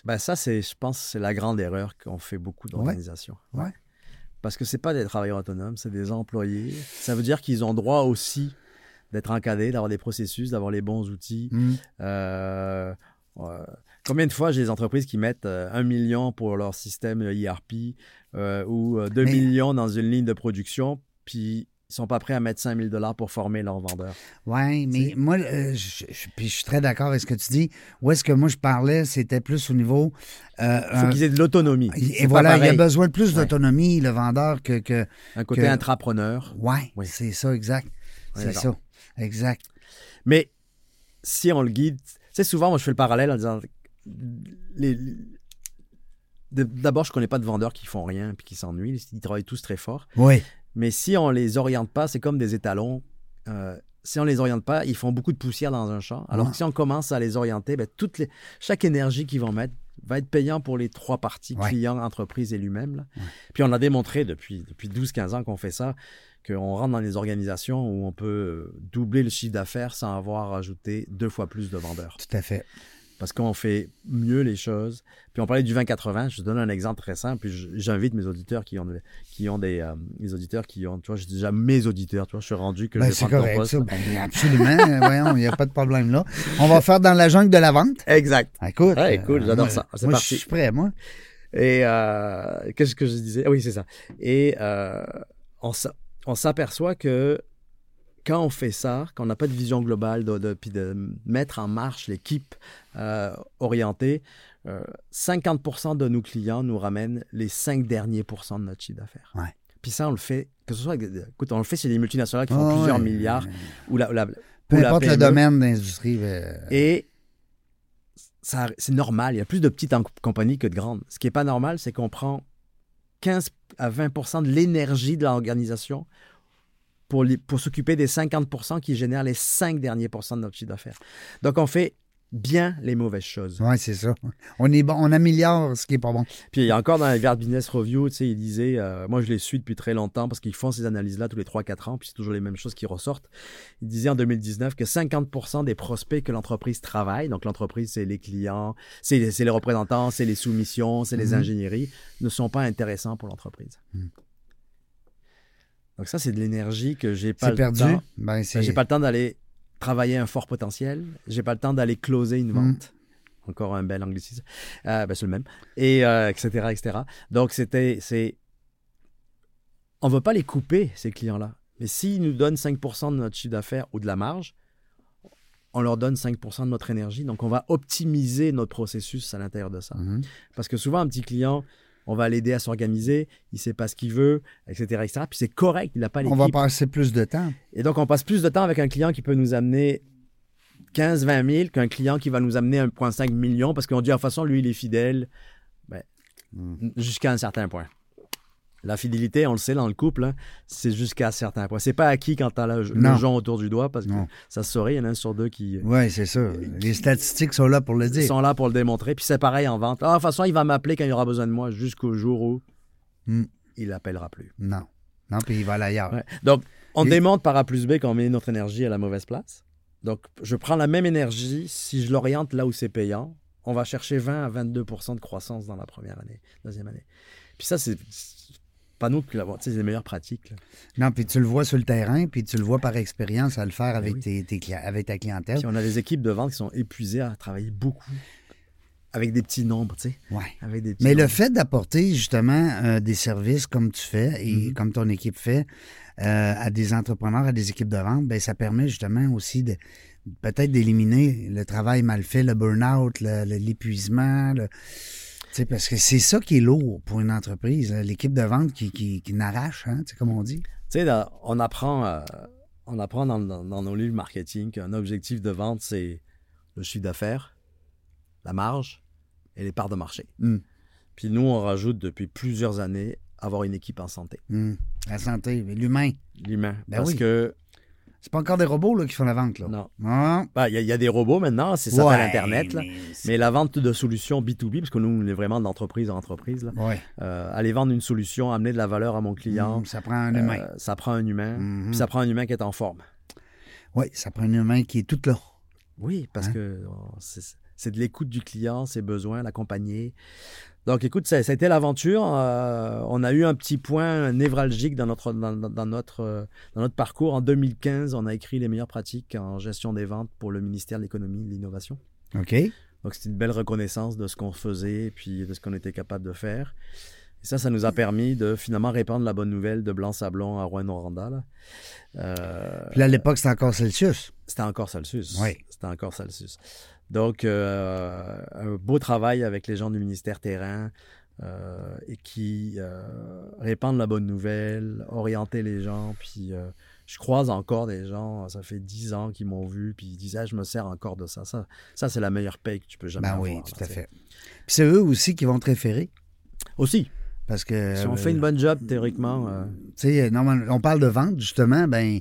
Speaker 2: Ben ça, c'est, je pense, c'est la grande erreur qu'ont fait beaucoup d'organisations.
Speaker 1: Ouais.
Speaker 2: Parce que c'est pas des travailleurs autonomes, c'est des employés. Ça veut dire qu'ils ont droit aussi d'être encadrés, d'avoir des processus, d'avoir les bons outils.
Speaker 1: Hmm.
Speaker 2: Euh, euh, combien de fois j'ai des entreprises qui mettent euh, un million pour leur système IRP euh, ou euh, 2
Speaker 1: Mais-
Speaker 2: millions dans une ligne de production, puis ils sont pas prêts à mettre 5000 dollars pour former leurs vendeurs.
Speaker 1: Oui, mais moi, euh, je, je- puis je suis très d'accord avec ce que tu dis. Où est-ce que moi je parlais, c'était plus au niveau. euh,
Speaker 2: Il faut
Speaker 1: un-
Speaker 2: qu'ils aient de l'autonomie.
Speaker 1: et voilà, il a
Speaker 2: pareil.
Speaker 1: besoin de plus
Speaker 2: Ouais.
Speaker 1: d'autonomie, le vendeur, que. que
Speaker 2: Un côté
Speaker 1: que-
Speaker 2: intrapreneur.
Speaker 1: ouais,
Speaker 2: Oui.
Speaker 1: c'est ça, exact.
Speaker 2: Ouais,
Speaker 1: c'est ça. Exact.
Speaker 2: Mais si on le guide, tu sais, souvent, moi, je fais le parallèle en disant. les- D'abord, je connais pas de vendeurs qui font rien puis qui s'ennuient. Ils travaillent tous très fort.
Speaker 1: Oui.
Speaker 2: Mais si on les oriente pas, c'est comme des étalons. Euh, si on les oriente pas, ils font beaucoup de poussière dans un champ. Alors
Speaker 1: Ouais.
Speaker 2: que si on commence à les orienter, ben, toutes les, chaque énergie qu'ils vont mettre va être payant pour les trois parties,
Speaker 1: Ouais.
Speaker 2: client, entreprise et lui-même.
Speaker 1: Ouais.
Speaker 2: Puis on a démontré depuis, depuis 12-15 ans qu'on fait ça, qu'on rentre dans des organisations où on peut doubler le chiffre d'affaires sans avoir ajouté deux fois plus de vendeurs.
Speaker 1: Tout à fait.
Speaker 2: Parce qu'on fait mieux les choses. Puis on parlait du 20-80, je te donne un exemple très simple, puis j'invite mes auditeurs qui ont, des- qui ont des, euh, auditeurs qui ont, tu vois, dis déjà mes auditeurs, tu vois, je suis rendu que
Speaker 1: Ben,
Speaker 2: je
Speaker 1: c'est correct,
Speaker 2: poste.
Speaker 1: ça. Ben, absolument. Voyons, il n'y a pas de problème là. On va faire dans la jungle de la vente.
Speaker 2: Exact.
Speaker 1: Écoute.
Speaker 2: Ouais, cool, j'adore ça. C'est parti.
Speaker 1: je suis prêt, moi.
Speaker 2: Et euh, qu'est-ce que je disais? Ah Oui, c'est ça. Et euh, on s'aperçoit que quand on fait ça, quand on n'a pas de vision globale, de, de- puis de mettre en marche l'équipe euh, orientée, euh, 50% de nos clients nous ramènent les 5 derniers pourcents de notre chiffre d'affaires.
Speaker 1: Ouais.
Speaker 2: Puis ça, on le fait, que ce soit, écoute, on le fait chez des multinationales qui font plusieurs
Speaker 1: ouais.
Speaker 2: milliards, ou la, la-
Speaker 1: Peu
Speaker 2: ou la
Speaker 1: importe le
Speaker 2: PME.
Speaker 1: domaine d'industrie. euh,
Speaker 2: Et ça, c'est normal. Il y a plus de petites compagnies que de grandes. Ce qui n'est pas normal, c'est qu'on prend 15 à 20 de l'énergie de l'organisation pour, s'occuper des 50% qui génèrent les 5 derniers pourcents de notre chiffre d'affaires. Donc, on fait bien les mauvaises choses.
Speaker 1: Ouais, c'est ça. On est bon, on améliore ce qui est pas bon.
Speaker 2: Puis il y a encore dans Harvard Business Review, tu sais, il disait, euh, moi je les suis depuis très longtemps parce qu'ils font ces analyses-là tous les 3-4 ans, puis c'est toujours les mêmes choses qui ressortent. Il disait en 2019 que 50% des prospects que l'entreprise travaille, donc l'entreprise c'est les clients, c'est les, c'est les représentants, c'est les soumissions, c'est les
Speaker 1: Mhm.
Speaker 2: ingénieries, ne sont pas intéressants pour l'entreprise.
Speaker 1: Mhm.
Speaker 2: Donc ça c'est de l'énergie que j'ai pas le temps.
Speaker 1: Ben,
Speaker 2: Ben,
Speaker 1: c'est.
Speaker 2: J'ai pas le temps d'aller travailler un fort potentiel. J'ai pas le temps d'aller closer une
Speaker 1: Mm.
Speaker 2: vente. Encore un bel anglicisme. Euh, ben, c'est le même. Et euh, etc., etc. Donc, c'était, c'est, on veut pas les couper, ces clients-là. Mais s'ils nous donnent 5% de notre chiffre d'affaires ou de la marge, on leur donne 5% de notre énergie. Donc, on va optimiser notre processus à l'intérieur de ça.
Speaker 1: Mhm.
Speaker 2: Parce que souvent, un petit client, on va l'aider à s'organiser, il sait pas ce qu'il veut, etc., etc. Puis c'est correct, il n'a pas l'équipe.
Speaker 1: On va passer plus de temps.
Speaker 2: Et donc, on passe plus de temps avec un client qui peut nous amener 15, 20 000 qu'un client qui va nous amener 1,5 million parce qu'on dit, de toute façon, lui, il est fidèle ben,
Speaker 1: Mm.
Speaker 2: jusqu'à un certain point. La fidélité, on le sait dans le couple, hein, c'est jusqu'à un certain point. C'est pas acquis quand tu as le, le jonc autour du doigt parce que
Speaker 1: Non.
Speaker 2: ça se saurait, il y en a un sur deux qui
Speaker 1: Oui, c'est ça. Les statistiques sont là pour le dire.
Speaker 2: sont là pour le démontrer. Puis c'est pareil en vente. Ah, de toute façon, il va m'appeler quand il aura besoin de moi jusqu'au jour où
Speaker 1: Mm.
Speaker 2: il l'appellera plus.
Speaker 1: Non. Non, puis il va aller ailleurs.
Speaker 2: Ouais. Donc, on
Speaker 1: Et-
Speaker 2: démontre par A plus B qu'on met notre énergie à la mauvaise place. Donc, je prends la même énergie, si je l'oriente là où c'est payant, on va chercher 20 à 22 de croissance dans la première année, deuxième année. Puis ça, c'est pas nous qui l'avons, c'est les meilleures pratiques. là.
Speaker 1: Non, puis tu le vois sur le terrain, puis tu le vois par expérience à le faire avec,
Speaker 2: oui.
Speaker 1: tes, tes cli- avec ta clientèle.
Speaker 2: Puis on a des équipes de vente qui sont épuisées à travailler beaucoup avec des petits nombres, tu sais.
Speaker 1: Ouais.
Speaker 2: Avec des petits
Speaker 1: Mais le fait d'apporter justement euh, des services comme tu fais et
Speaker 2: Mhm.
Speaker 1: comme ton équipe fait euh, à des entrepreneurs, à des équipes de vente, ben ça permet justement aussi de peut-être d'éliminer le travail mal fait, le burn-out, le- le- l'épuisement. le- tu sais, parce que c'est ça qui est lourd pour une entreprise, l'équipe de vente qui, qui, qui n'arrache, hein, comme on dit.
Speaker 2: On apprend, euh, on apprend dans, dans- dans nos livres marketing qu'un objectif de vente, c'est le chiffre d'affaires, la marge et les parts de marché.
Speaker 1: Mm.
Speaker 2: Puis nous, on rajoute depuis plusieurs années avoir une équipe en santé,
Speaker 1: Hum, La santé, l'humain.
Speaker 2: l'humain.
Speaker 1: Ben
Speaker 2: Parce
Speaker 1: oui.
Speaker 2: que,
Speaker 1: C'est pas encore des robots là, qui font la vente. Là.
Speaker 2: non. Ben, il y, a- il y a des robots maintenant, c'est ça
Speaker 1: Ouais,
Speaker 2: Internet, là.
Speaker 1: mais
Speaker 2: la vente de solutions B2B, parce que nous, on est vraiment d'entreprise en entreprise, là.
Speaker 1: Ouais.
Speaker 2: Euh, aller vendre une solution, amener de la valeur à mon client,
Speaker 1: Hum, ça prend un humain.
Speaker 2: euh, ça prend un humain,
Speaker 1: Mhm.
Speaker 2: puis ça prend un humain qui est en forme.
Speaker 1: Oui, ça prend un humain qui est tout là.
Speaker 2: Oui, parce
Speaker 1: Hein?
Speaker 2: que oh, c'est de l'écoute du client, ses besoins, l'accompagner. Donc, écoute, ça, ça a été l'aventure. Euh, on a eu un petit point névralgique dans notre, dans, notre, euh, dans notre parcours. En 2015, on a écrit les meilleures pratiques en gestion des ventes pour le ministère de l'Économie et de l'Innovation.
Speaker 1: OK?
Speaker 2: Donc, c'est une belle reconnaissance de ce qu'on faisait et puis de ce qu'on était capable de faire. Et ça, ça nous a permis de finalement répandre la bonne nouvelle de Blanc-Sablon à Rouen-Noranda. Euh,
Speaker 1: Puis là, à l'époque, c'était encore Celsius.
Speaker 2: c'était encore Celsius.
Speaker 1: Oui.
Speaker 2: C'était encore Celsius. Donc, euh, un beau travail avec les gens du ministère terrain euh, et qui euh, répandent la bonne nouvelle, orienter les gens. Puis, je croise encore des gens, ça fait dix ans qu'ils m'ont vu, puis ils disaient, Ah, je me sers encore de ça. Ça, ça c'est la meilleure paye que tu peux jamais
Speaker 1: Ben
Speaker 2: avoir.
Speaker 1: oui, tout à fait. Puis c'est eux aussi qui vont te référer.
Speaker 2: Aussi,
Speaker 1: Parce que.
Speaker 2: si on
Speaker 1: euh,
Speaker 2: fait une bonne job, théoriquement, euh,
Speaker 1: Tu sais, on parle de vente, justement, ben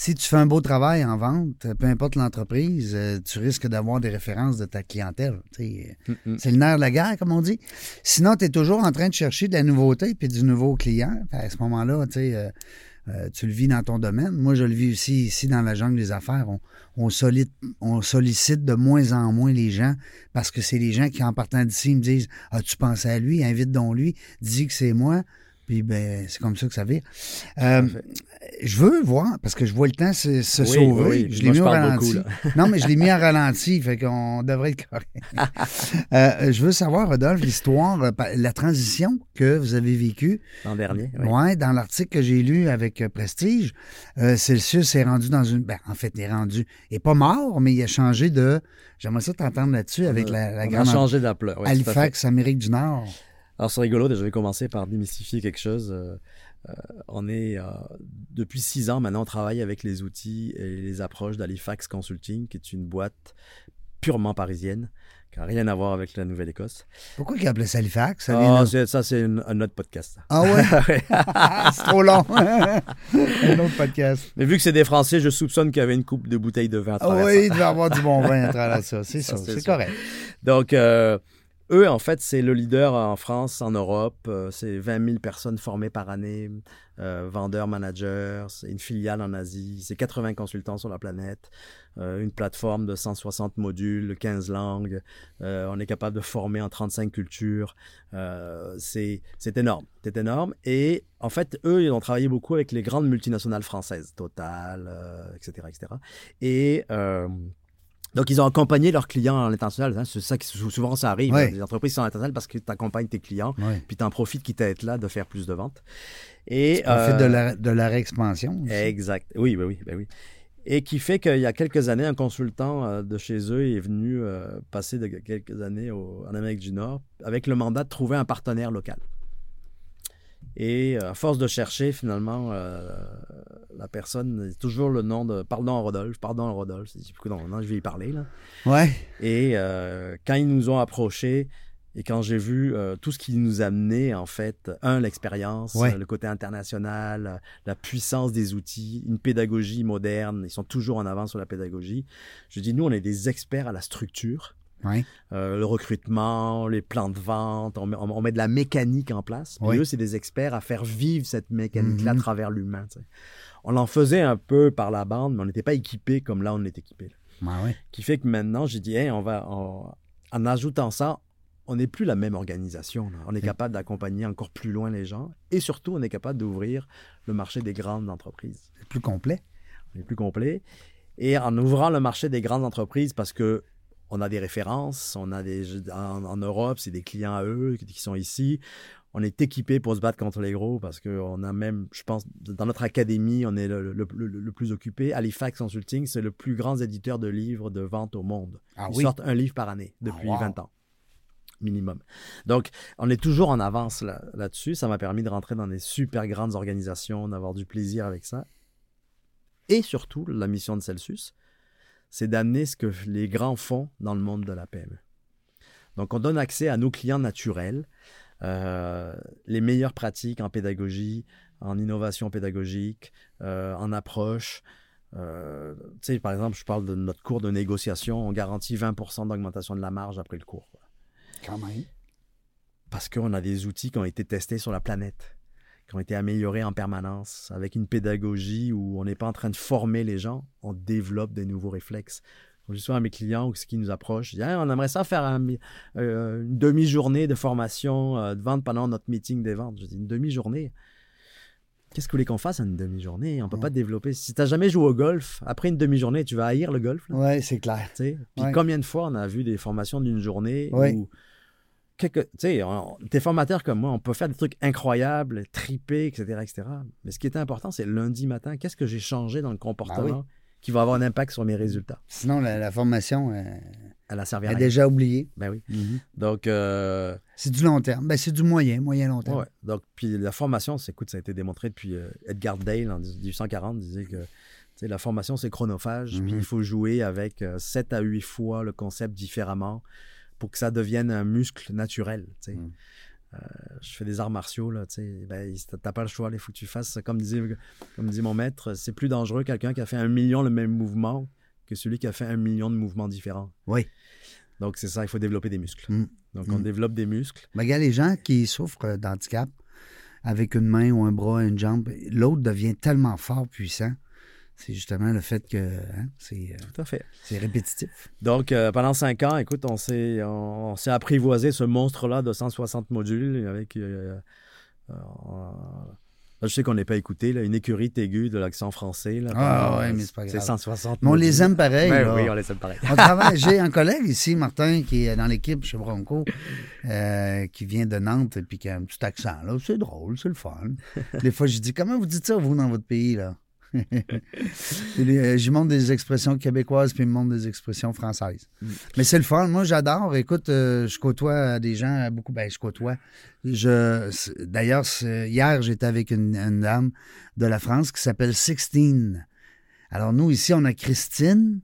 Speaker 1: si tu fais un beau travail en vente, peu importe l'entreprise, euh, tu risques d'avoir des références de ta clientèle.
Speaker 2: Mm, mm.
Speaker 1: C'est le nerf de la guerre, comme on dit. Sinon, tu es toujours en train de chercher de la nouveauté puis du nouveau client. À ce moment-là, tu sais, euh, euh, tu le vis dans ton domaine. Moi, je le vis aussi ici dans la jungle des affaires. On, on, sollicite, on sollicite de moins en moins les gens parce que c'est les gens qui, en partant d'ici, me disent Ah, tu pensais à lui, invite donc lui, dis que c'est moi. Puis, ben, c'est comme ça que ça vire. Euh, je veux voir, parce que je vois le temps se, se
Speaker 2: Oui,
Speaker 1: sauver.
Speaker 2: oui,
Speaker 1: je l'ai mis
Speaker 2: je
Speaker 1: au ralenti.
Speaker 2: beaucoup,
Speaker 1: non, mais je l'ai mis en ralenti, fait qu'on devrait être correct. Euh, je veux savoir, Rodolphe, l'histoire, euh, la transition que vous avez vécue.
Speaker 2: L'an dernier. oui.
Speaker 1: Ouais, dans l'article que j'ai lu avec Prestige, euh, Celsius est rendu dans une. Ben, en fait, il est rendu. Il n'est pas mort, mais il a changé de. J'aimerais ça t'entendre là-dessus avec la, la grande.
Speaker 2: changé d'ampleur. oui.
Speaker 1: Halifax, Amérique du Nord.
Speaker 2: Alors c'est rigolo, déjà, je vais commencer par démystifier quelque chose. Euh, euh, on est euh, depuis six ans maintenant, on travaille avec les outils et les approches d'Halifax Consulting, qui est une boîte purement parisienne, qui n'a rien à voir avec la Nouvelle-Écosse.
Speaker 1: Pourquoi il appelait ça Halifax?
Speaker 2: Ah, c'est- ça, c'est un autre podcast.
Speaker 1: Ah ouais?
Speaker 2: Ouais.
Speaker 1: c'est trop long. un autre podcast.
Speaker 2: Mais vu que c'est des Français, je soupçonne qu'il y avait une coupe de bouteilles de vin à
Speaker 1: Ah
Speaker 2: travers
Speaker 1: oui,
Speaker 2: ça.
Speaker 1: il devait avoir du bon vin à travers ça. C'est ça,
Speaker 2: c'est
Speaker 1: correct.
Speaker 2: Donc, euh, eux, en fait, c'est le leader en France, en Europe. Euh, c'est 20 000 personnes formées par année, euh, vendeurs, managers. Une filiale en Asie. C'est 80 consultants sur la planète. Euh, une plateforme de 160 modules, 15 langues. On est capable de former en 35 cultures. C'est énorme. C'est énorme. Et en fait, eux, ils ont travaillé beaucoup avec les grandes multinationales françaises, Total, etc., etc. Et... euh, donc, ils ont accompagné leurs clients à l'international. hein. C'est ça qui sou- souvent ça arrive.
Speaker 1: Ouais.
Speaker 2: hein. Les entreprises sont à l'international parce que tu accompagnes tes clients, puis tu en profites quitte à être là de faire plus de ventes. Et
Speaker 1: On fait de
Speaker 2: euh,
Speaker 1: la, de la réexpansion. aussi.
Speaker 2: Exact. Oui, oui, oui, ben oui. Et qui fait qu'il y a quelques années, un consultant euh, de chez eux est venu euh, passer de quelques années au- en Amérique du Nord avec le mandat de trouver un partenaire local. Et euh, à force de chercher, finalement, euh, la personne, toujours le nom de Pardon à Rodolphe, pardon à Rodolphe. Non, non, je vais y parler. Là.
Speaker 1: Ouais.
Speaker 2: Et euh, quand ils nous ont approchés et quand j'ai vu euh, tout ce qui nous amenait, en fait, un, l'expérience,
Speaker 1: Ouais.
Speaker 2: le côté international, la puissance des outils, une pédagogie moderne, ils sont toujours en avance sur la pédagogie. Je dis, nous, on est des experts à la structure,
Speaker 1: Ouais.
Speaker 2: euh, le recrutement, les plans de vente, on met, on- on met de la mécanique en place. Puis
Speaker 1: Oui.
Speaker 2: eux, c'est des experts à faire vivre cette mécanique-là à travers l'humain. On en faisait un peu par la bande, mais on n'était pas équipés comme là, on est
Speaker 1: Ouais, ouais.
Speaker 2: qui fait que maintenant, j'ai dit, Hey, on va, on- en ajoutant ça, on n'est plus la même organisation. là. On est capable d'accompagner encore plus loin les gens et surtout, on est capable d'ouvrir le marché des grandes entreprises.
Speaker 1: C'est plus complet.
Speaker 2: On est plus complet. Et en ouvrant le marché des grandes entreprises, parce que on a des références, on a des en, en Europe, c'est des clients à eux qui sont ici. On est équipé pour se battre contre les gros parce qu'on a même, je pense, dans notre académie, on est le, le- le- le plus occupé. Halifax Consulting, c'est le plus grand éditeur de livres de vente au monde.
Speaker 1: Ah
Speaker 2: Ils
Speaker 1: oui.
Speaker 2: sortent un livre par année depuis
Speaker 1: Ah, wow.
Speaker 2: 20 ans, minimum. Donc, on est toujours en avance là- là-dessus. ça m'a permis de rentrer dans des super grandes organisations, d'avoir du plaisir avec ça. Et surtout, la mission de Celsius, c'est d'amener ce que les grands font dans le monde de la PME. Donc, on donne accès à nos clients naturels, euh, les meilleures pratiques en pédagogie, en innovation pédagogique, euh, en approche. Euh, tu sais, par exemple, je parle de notre cours de négociation, on garantit 20% d'augmentation de la marge après le cours. quoi.
Speaker 1: Quand même.
Speaker 2: Parce qu'on a des outils qui ont été testés sur la planète, qui ont été améliorés en permanence, avec une pédagogie où on n'est pas en train de former les gens, on développe des nouveaux réflexes. Je souvent à mes clients ou ce qui nous approchent, je dis, Hein, on aimerait ça faire un euh, une demi-journée de formation euh, de vente pendant notre meeting des ventes. Je dis, une demi-journée? Qu'est-ce que vous voulez qu'on fasse en une demi-journée? On peut
Speaker 1: Ouais.
Speaker 2: pas développer. Si tu n'as jamais joué au golf, après une demi-journée, tu vas haïr le golf.
Speaker 1: Oui, c'est clair.
Speaker 2: Puis
Speaker 1: Ouais.
Speaker 2: combien de fois on a vu des formations d'une journée
Speaker 1: Ouais.
Speaker 2: où sais, on- t'es formateur comme moi, on peut faire des trucs incroyables, triper, etc., etc. Mais ce qui était important, c'est lundi matin, qu'est-ce que j'ai changé dans le comportement qui va avoir un impact sur mes résultats?
Speaker 1: Sinon, la, la formation euh,
Speaker 2: Elle a servi à
Speaker 1: est
Speaker 2: rien.
Speaker 1: déjà oubliée.
Speaker 2: Ben oui. Donc, euh,
Speaker 1: C'est du long terme. Ben, c'est du moyen, moyen-long terme.
Speaker 2: ouais. Donc, puis la formation, c'est, écoute, ça a été démontré depuis euh, Edgar Dale en 1840, disait que la formation, c'est chronophage, puis
Speaker 1: Mhm.
Speaker 2: il faut jouer avec 7 à 8 fois le concept différemment pour que ça devienne un muscle naturel. tu sais.
Speaker 1: Mhm.
Speaker 2: euh, je fais des arts martiaux, là, tu sais, ben, t'as pas le choix, il faut que tu fasses, comme disait, comme dit mon maître, c'est plus dangereux quelqu'un qui a fait un million le même mouvement que celui qui a fait un million de mouvements différents.
Speaker 1: Oui.
Speaker 2: Donc, c'est ça, il faut développer des muscles.
Speaker 1: Mm.
Speaker 2: Donc, on
Speaker 1: Mm.
Speaker 2: développe des muscles.
Speaker 1: Ben, regarde, les gens qui souffrent d'handicap avec une main ou un bras, une jambe, l'autre devient tellement fort, puissant. C'est justement le fait que hein, c'est, euh,
Speaker 2: Tout à fait.
Speaker 1: c'est répétitif.
Speaker 2: Donc, euh, pendant cinq ans, écoute, on s'est, on, on s'est apprivoisé ce monstre-là de 160 modules avec. euh, euh, là, je sais qu'on n'est pas écouté, là, une écurie aiguë de l'accent français. Là,
Speaker 1: Ah, ouais, mais c'est pas grave.
Speaker 2: 160
Speaker 1: Mais on les
Speaker 2: modules.
Speaker 1: aime pareil.
Speaker 2: Ben
Speaker 1: là.
Speaker 2: oui, on les aime pareil.
Speaker 1: On travaille. J'ai un collègue ici, Martin, qui est dans l'équipe chez Bronco, qui vient de Nantes et puis qui a un petit accent. là. C'est drôle, c'est le fun. Des fois, je dis Comment vous dites ça, vous, dans votre pays, là? Euh, J'y montre des expressions québécoises puis il me montre des expressions françaises.
Speaker 2: Mm.
Speaker 1: Mais c'est le fun. Moi, j'adore. Écoute, euh, je côtoie des gens beaucoup. Ben, je côtoie. Je, d'ailleurs, hier, j'étais avec une, une dame de la France qui s'appelle Sixtine. Alors, nous, ici, on a Christine,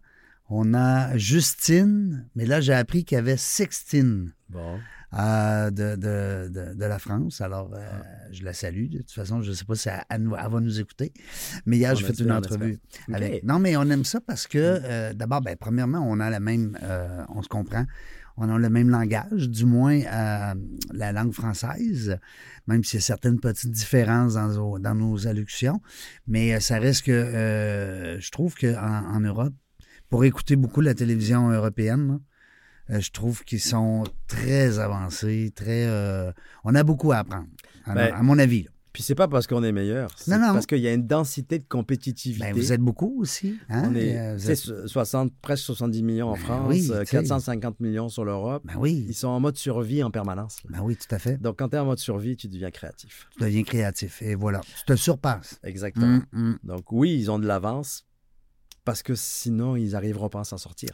Speaker 1: on a Justine, mais là, j'ai appris qu'il y avait Sixtine
Speaker 2: Bon.
Speaker 1: Euh, de, de, de, de la France. Alors, euh, je la salue. De toute façon, je ne sais pas si elle, elle nous- elle va nous écouter. Mais hier, j'ai fait une entrevue avec. Non, mais on aime ça parce que, euh, d'abord, ben, premièrement, on a la même. euh, on se comprend. On a le même langage, du moins la langue française, même s'il y a certaines petites différences dans nos, dans nos allocutions. Mais ça reste que je trouve qu'en en Europe, pour écouter beaucoup la télévision européenne, là, je trouve qu'ils sont très avancés, très. euh, on a beaucoup à apprendre, à,
Speaker 2: Ben,
Speaker 1: à mon avis. là.
Speaker 2: Puis c'est pas parce qu'on est meilleur, c'est
Speaker 1: Non, non.
Speaker 2: parce qu'il y a une densité de compétitivité.
Speaker 1: Ben, vous êtes beaucoup aussi. Hein?
Speaker 2: On est,
Speaker 1: Euh, vous
Speaker 2: tu sais,
Speaker 1: êtes-
Speaker 2: 60, presque 70 millions en
Speaker 1: Ben
Speaker 2: France,
Speaker 1: oui,
Speaker 2: euh,
Speaker 1: tu sais.
Speaker 2: 450 millions sur l'Europe.
Speaker 1: Ben oui,
Speaker 2: Ils sont en mode survie en permanence. là.
Speaker 1: ben oui, tout à fait.
Speaker 2: Donc, quand tu es en mode survie, tu deviens créatif.
Speaker 1: Tu deviens créatif. Et voilà, tu te surpasses.
Speaker 2: Exactement.
Speaker 1: Hum, hum.
Speaker 2: Donc, oui, ils ont de l'avance parce que sinon, ils n'arriveront pas à s'en sortir.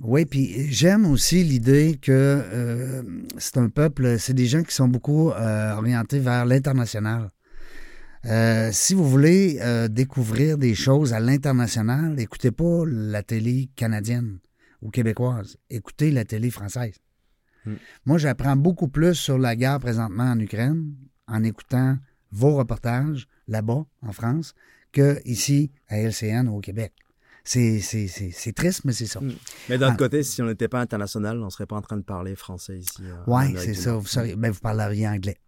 Speaker 1: Oui, puis j'aime aussi l'idée que euh, c'est un peuple, c'est des gens qui sont beaucoup euh, orientés vers l'international. Euh, si vous voulez découvrir des choses à l'international, écoutez pas la télé canadienne ou québécoise, écoutez la télé française.
Speaker 2: Hmm.
Speaker 1: Moi, j'apprends beaucoup plus sur la guerre présentement en Ukraine en écoutant vos reportages là-bas, en France, que ici à LCN au Québec. C'est triste, mais c'est ça.
Speaker 2: Hmm. Mais d'un autre
Speaker 1: Ah.
Speaker 2: côté, si on n'était pas international, on ne serait pas en train de parler français ici.
Speaker 1: Oui, c'est ça. Vous, ben, vous parleriez anglais.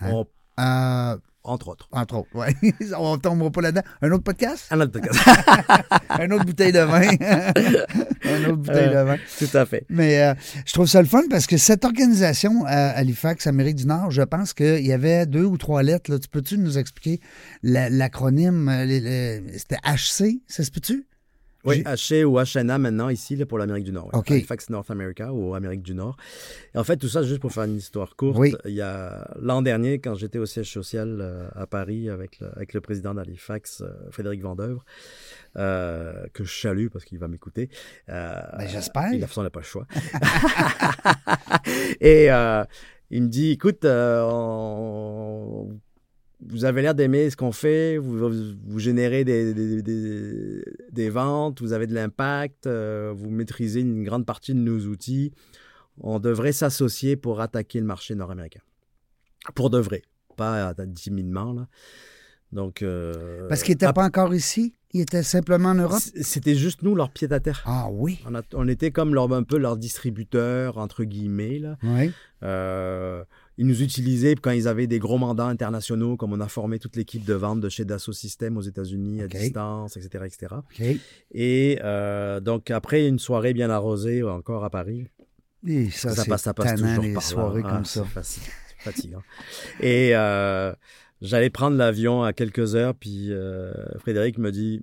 Speaker 1: Hein?
Speaker 2: On-
Speaker 1: Euh,
Speaker 2: entre autres.
Speaker 1: entre autres, oui. On tombera pas là-dedans. Un autre podcast?
Speaker 2: Un autre podcast.
Speaker 1: Un autre bouteille de vin? Un autre bouteille de vin.
Speaker 2: Tout à fait.
Speaker 1: Mais euh, je trouve ça le fun parce que cette organisation à Halifax, Amérique du Nord, je pense qu'il y avait deux ou trois lettres. Là. Tu peux-tu nous expliquer la- l'acronyme? euh, C'était HC, ça se peut-tu?
Speaker 2: Oui, HA ou HNA maintenant ici là, pour l'Amérique du Nord. ouais.
Speaker 1: OK.
Speaker 2: Halifax North America ou Amérique du Nord. Et en fait, tout ça, juste pour faire une histoire courte,
Speaker 1: Oui.
Speaker 2: il y a l'an dernier, quand j'étais au siège social euh, à Paris avec le, avec le président d'Halifax, euh, Frédéric Vendœuvre, euh, que je salue parce qu'il va m'écouter.
Speaker 1: Ben, j'espère.
Speaker 2: Il n'a pas le choix. Et il me dit, écoute, on- vous avez l'air d'aimer ce qu'on fait, vous, vous, vous générez des, des, des- des ventes, vous avez de l'impact, euh, vous maîtrisez une grande partie de nos outils. On devrait s'associer pour attaquer le marché nord-américain. Pour de vrai, pas timidement. Là. Donc, euh,
Speaker 1: Parce qu'il n'était pas encore ici? Il était simplement en Europe?
Speaker 2: C'était juste nous, leur pied à terre.
Speaker 1: Ah oui.
Speaker 2: On, a- on était comme leur, un peu leur distributeur, entre guillemets. Là.
Speaker 1: Oui.
Speaker 2: Euh, ils nous utilisaient quand ils avaient des gros mandats internationaux, comme on a formé toute l'équipe de vente de chez Dassault Systèmes aux États-Unis à distance, etc. etc. Et euh, donc, après une soirée bien arrosée, encore à Paris,
Speaker 1: Et ça,
Speaker 2: passe, ça passe
Speaker 1: tannant,
Speaker 2: toujours par
Speaker 1: soirées
Speaker 2: Ah,
Speaker 1: comme ça.
Speaker 2: c'est fatigant. Et euh, j'allais prendre l'avion à quelques heures, puis euh, Frédéric me dit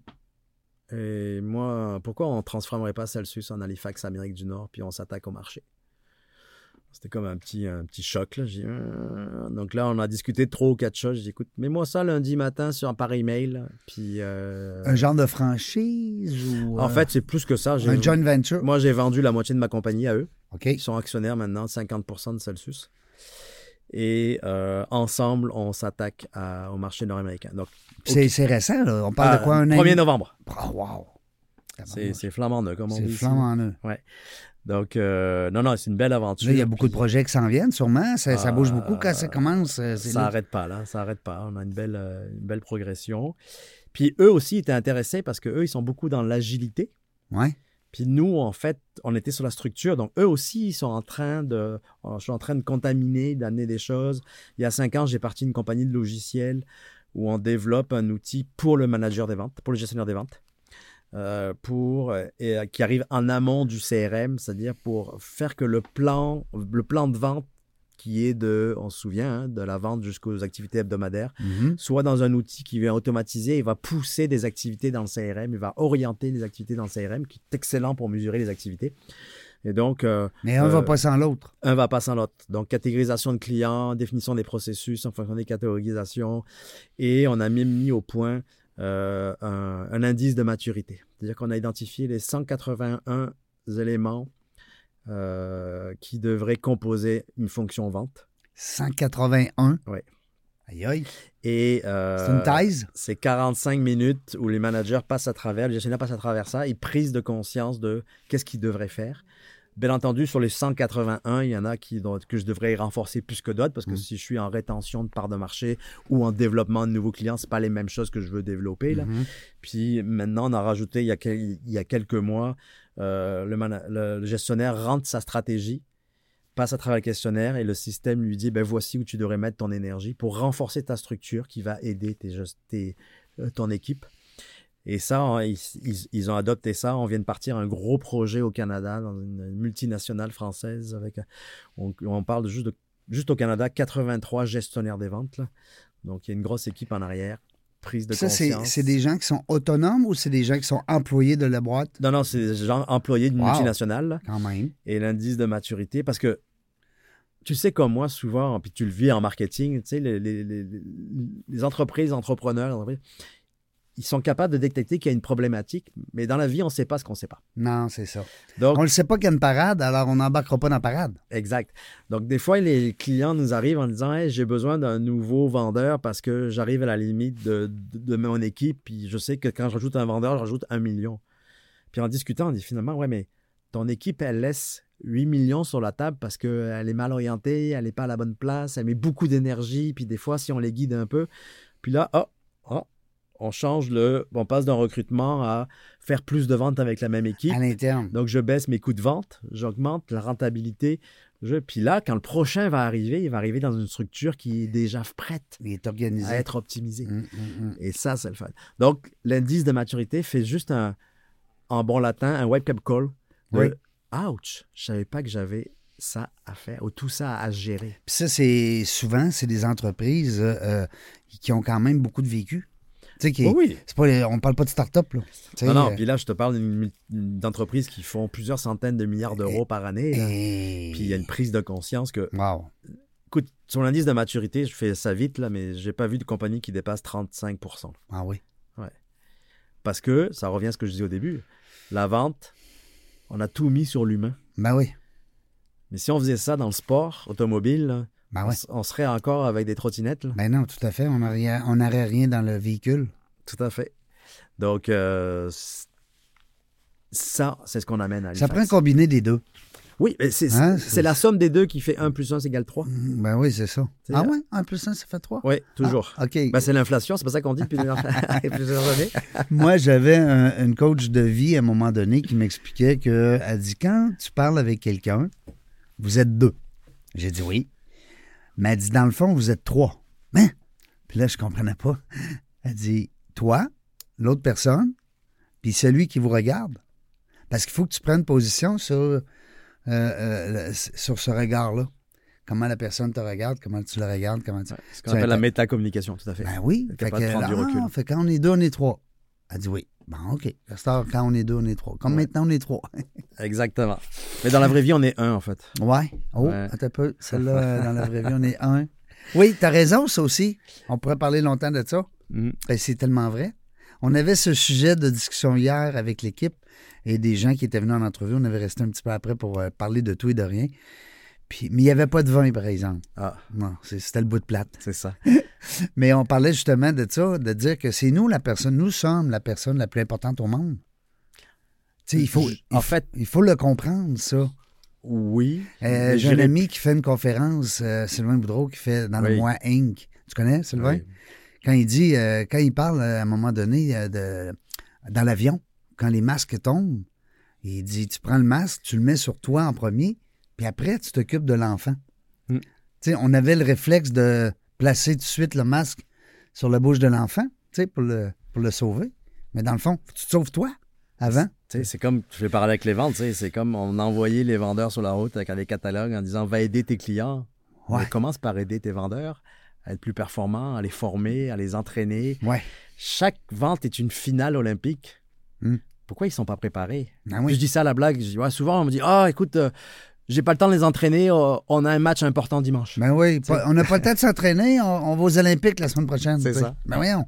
Speaker 2: Et moi, pourquoi on ne transformerait pas Celsius en Halifax, Amérique du Nord, puis on s'attaque au marché? C'était comme un petit, un petit choc. Là. Dit, Euh, Donc là, on a discuté trois ou quatre choses. J'ai dit Écoute, mets-moi ça lundi matin sur, par email. Puis, euh,
Speaker 1: Un genre de franchise ou.
Speaker 2: En
Speaker 1: euh,
Speaker 2: fait, c'est plus que ça. J'ai-
Speaker 1: un joint venture?
Speaker 2: Moi, j'ai vendu la moitié de ma compagnie à eux. Ils sont actionnaires maintenant de 50% de Celsius. Et euh, ensemble, on s'attaque au marché nord-américain. Donc,
Speaker 1: C'est c'est récent, là. On parle de quoi, un an?
Speaker 2: 1er novembre.
Speaker 1: Ah, wow.
Speaker 2: C'est c'est flamand neuf, comme on
Speaker 1: C'est
Speaker 2: dit. ici.
Speaker 1: flamand en eux.
Speaker 2: Donc, euh, non, non, c'est une belle aventure.
Speaker 1: Là, il y a beaucoup de projets qui s'en viennent, sûrement. Ça, ça bouge beaucoup quand ça
Speaker 2: Ah,
Speaker 1: commence. euh,
Speaker 2: Ça n'arrête pas, là. Ça n'arrête pas. On a une belle, euh, une belle progression. Puis eux aussi étaient intéressés parce qu'eux, ils sont beaucoup dans l'agilité.
Speaker 1: Ouais.
Speaker 2: Puis nous, en fait, on était sur la structure. Donc, eux aussi, ils sont en train de... Je suis en train de contaminer, d'amener des choses. Il y a cinq ans, j'ai parti d'une compagnie de logiciels où on développe un outil pour le manager des ventes, pour le gestionnaire des ventes, euh, pour, euh, et, euh, qui arrive en amont du CRM, c'est-à-dire pour faire que le plan, le plan de vente qui est de, on se souvient, hein, de la vente jusqu'aux activités hebdomadaires,
Speaker 1: Mhm.
Speaker 2: soit dans un outil qui vient automatiser, il va pousser des activités dans le CRM, il va orienter les activités dans le CRM, qui est excellent pour mesurer les activités. Et donc, euh,
Speaker 1: Mais un
Speaker 2: Euh,
Speaker 1: va pas sans l'autre.
Speaker 2: un va pas sans l'autre. Donc, catégorisation de clients, définition des processus en fonction des catégorisations. Et on a même mis au point euh, un, un indice de maturité. C'est-à-dire qu'on a identifié les 181 éléments euh, qui devraient composer une fonction vente.
Speaker 1: 181.
Speaker 2: Ouais.
Speaker 1: Aïe aïe.
Speaker 2: Et euh,
Speaker 1: C'est une taille?
Speaker 2: c'est 45 minutes où les managers passent à travers, le gestionnaire passe à travers ça, ils prise de conscience de qu'est-ce qu'ils devraient faire. Bien entendu, sur les 181, il y en a qui, que je devrais renforcer plus que d'autres parce que
Speaker 1: Mm.
Speaker 2: si je suis en rétention de parts de marché ou en développement de nouveaux clients, c'est pas les mêmes choses que je veux développer. Là.
Speaker 1: Mhm.
Speaker 2: Puis maintenant, on a rajouté il y a, quel- il y a quelques mois, euh, le, mana- le- le gestionnaire rentre sa stratégie, passe à travers le questionnaire et le système lui dit ben voici où tu devrais mettre ton énergie pour renforcer ta structure qui va aider tes, tes- euh, ton équipe. Et ça, on- ils, ont adopté ça. On vient de partir un gros projet au Canada, dans une multinationale française. Avec, un- on, on parle juste, de, juste au Canada, 83 gestionnaires des ventes. là. Donc, il y a une grosse équipe en arrière, prise de
Speaker 1: Ça, c'est des gens qui sont autonomes ou c'est des gens qui sont employés de la boîte?
Speaker 2: Non, non, c'est des gens employés d'une
Speaker 1: Wow.
Speaker 2: multinationale. là.
Speaker 1: Quand même.
Speaker 2: et l'indice de maturité parce que tu sais comme moi souvent puis tu le vis en marketing tu sais les, les- les- les entreprises entrepreneurs les entreprises, ils sont capables de détecter qu'il y a une problématique mais dans la vie on ne sait pas ce qu'on ne sait pas
Speaker 1: Non, c'est ça.
Speaker 2: donc
Speaker 1: On ne sait pas qu'il y a une parade, alors on n'embarquera pas dans la parade.
Speaker 2: exact donc des fois les clients nous arrivent en disant Hey, j'ai besoin d'un nouveau vendeur parce que j'arrive à la limite de, de, de mon équipe puis je sais que quand je rajoute un vendeur je rajoute un million puis en discutant on dit finalement ouais mais ton équipe elle laisse 8 millions sur la table parce qu'elle est mal orientée, elle n'est pas à la bonne place, elle met beaucoup d'énergie, puis des fois, si on les guide un peu, puis là, oh, oh, on change le. On passe d'un recrutement à faire plus de ventes avec la même équipe.
Speaker 1: À l'interne.
Speaker 2: Donc, je baisse mes coûts de vente, j'augmente la rentabilité. Je... Puis là, quand le prochain va arriver, il va arriver dans une structure qui est déjà prête
Speaker 1: Il est organisé.
Speaker 2: à être optimisée.
Speaker 1: Hum, hum, hum.
Speaker 2: Et ça, c'est le fun. Donc, l'indice de maturité fait juste un, en bon latin, un wake-up call. De,
Speaker 1: Oui.
Speaker 2: Ouch, je savais pas que j'avais ça à faire ou tout ça à gérer.
Speaker 1: Puis ça, c'est souvent, c'est des entreprises euh, euh, qui ont quand même beaucoup de vécu. Tu sais,
Speaker 2: Oh oui.
Speaker 1: c'est pas, on parle pas de start-up, là.
Speaker 2: Non, non,
Speaker 1: euh,
Speaker 2: puis là, je te parle d'entreprises qui font plusieurs centaines de milliards d'euros par année.
Speaker 1: et-
Speaker 2: Puis il y a une prise de conscience que,
Speaker 1: Wow.
Speaker 2: écoute, sur l'indice de maturité, je fais ça vite, là, mais j'ai pas vu de compagnie qui dépasse 35%
Speaker 1: Ah oui.
Speaker 2: Parce que, ça revient à ce que je disais au début, la vente, on a tout mis sur l'humain.
Speaker 1: Ben oui.
Speaker 2: Mais si on faisait ça dans le sport automobile,
Speaker 1: Ben
Speaker 2: on,
Speaker 1: ouais.
Speaker 2: on serait encore avec des trottinettes.
Speaker 1: Ben non, tout à fait. On n'aurait on rien dans le véhicule.
Speaker 2: Tout à fait. Donc, euh, ça, c'est ce qu'on amène à
Speaker 1: Ça prend un combiné des deux.
Speaker 2: Oui, c'est
Speaker 1: Hein,
Speaker 2: la somme des deux qui fait 1 plus 1 égale 3.
Speaker 1: Mm, Ben oui, c'est ça. Ah ouais? Un plus un, ça fait trois?
Speaker 2: Oui, toujours.
Speaker 1: Ah, OK.
Speaker 2: Ben, c'est l'inflation, c'est pas ça qu'on dit depuis plusieurs années.
Speaker 1: Moi, j'avais un- une coach de vie à un moment donné qui m'expliquait que elle dit quand tu parles avec quelqu'un, vous êtes deux. J'ai dit oui. Mais elle dit dans le fond, vous êtes trois. Hein? Puis là, je comprenais pas. Elle dit toi, l'autre personne, puis celui qui vous regarde. Parce qu'il faut que tu prennes position sur, euh, euh, sur ce regard-là. Comment la personne te regarde, comment tu le regardes, comment tu.
Speaker 2: Ouais, ce qu'on
Speaker 1: Ça
Speaker 2: appelle la métacommunication, tout à fait.
Speaker 1: Ben oui. Fait que, ah, fait quand on est deux, on est trois. Elle dit oui. Bon, OK. Quand on est deux, on est trois. Comme
Speaker 2: Ouais.
Speaker 1: maintenant, on est trois.
Speaker 2: Exactement. Mais dans la vraie vie, on est un, en fait.
Speaker 1: ouais. Oh,
Speaker 2: Ouais.
Speaker 1: attends un peu. Celle-là, dans la vraie vie, on est un. Oui, t'as raison, ça aussi. On pourrait parler longtemps de ça. Ben, c'est tellement vrai. On avait ce sujet de discussion hier avec l'équipe et des gens qui étaient venus en entrevue. On avait resté un petit peu après pour euh, parler de tout et de rien. Puis, mais il n'y avait pas de vin, par exemple.
Speaker 2: Ah,
Speaker 1: Non, c'était le bout de plate.
Speaker 2: c'est ça.
Speaker 1: Mais on parlait justement de ça, de dire que c'est nous la personne, nous sommes la personne la plus importante au monde. Il faut, il
Speaker 2: en fait-
Speaker 1: il faut le comprendre, ça.
Speaker 2: Oui.
Speaker 1: Euh, J'ai un ami qui fait une conférence, euh, Sylvain Boudreau, qui fait dans le mois Inc. Tu connais, Sylvain?
Speaker 2: Oui.
Speaker 1: Quand il dit, euh, quand il parle à un moment donné de, dans l'avion, quand les masques tombent, il dit tu prends le masque, tu le mets sur toi en premier, puis après, tu t'occupes de l'enfant.
Speaker 2: Mm.
Speaker 1: Tu sais, on avait le réflexe de placer tout de suite le masque sur la bouche de l'enfant, tu sais, pour le, pour le sauver. Mais dans le fond, tu te sauves toi avant.
Speaker 2: Tu sais, c'est comme, je vais parler avec les ventes, tu sais, c'est comme on envoyait les vendeurs sur la route avec les catalogues en disant va aider tes clients.
Speaker 1: Ouais.
Speaker 2: Commence par aider tes vendeurs à être plus performants, à les former, à les entraîner.
Speaker 1: Ouais.
Speaker 2: Chaque vente est une finale olympique.
Speaker 1: Hmm.
Speaker 2: Pourquoi ils sont pas préparés?
Speaker 1: Ah oui.
Speaker 2: je dis ça à la blague. Je dis, ouais, souvent, on me dit Ah, écoute, euh, j'ai pas le temps de les entraîner, euh, on a un match important dimanche.
Speaker 1: Ben oui, pas- on n'a pas le temps de s'entraîner, on, on va aux Olympiques la semaine prochaine.
Speaker 2: C'est
Speaker 1: sais.
Speaker 2: ça.
Speaker 1: Ben voyons.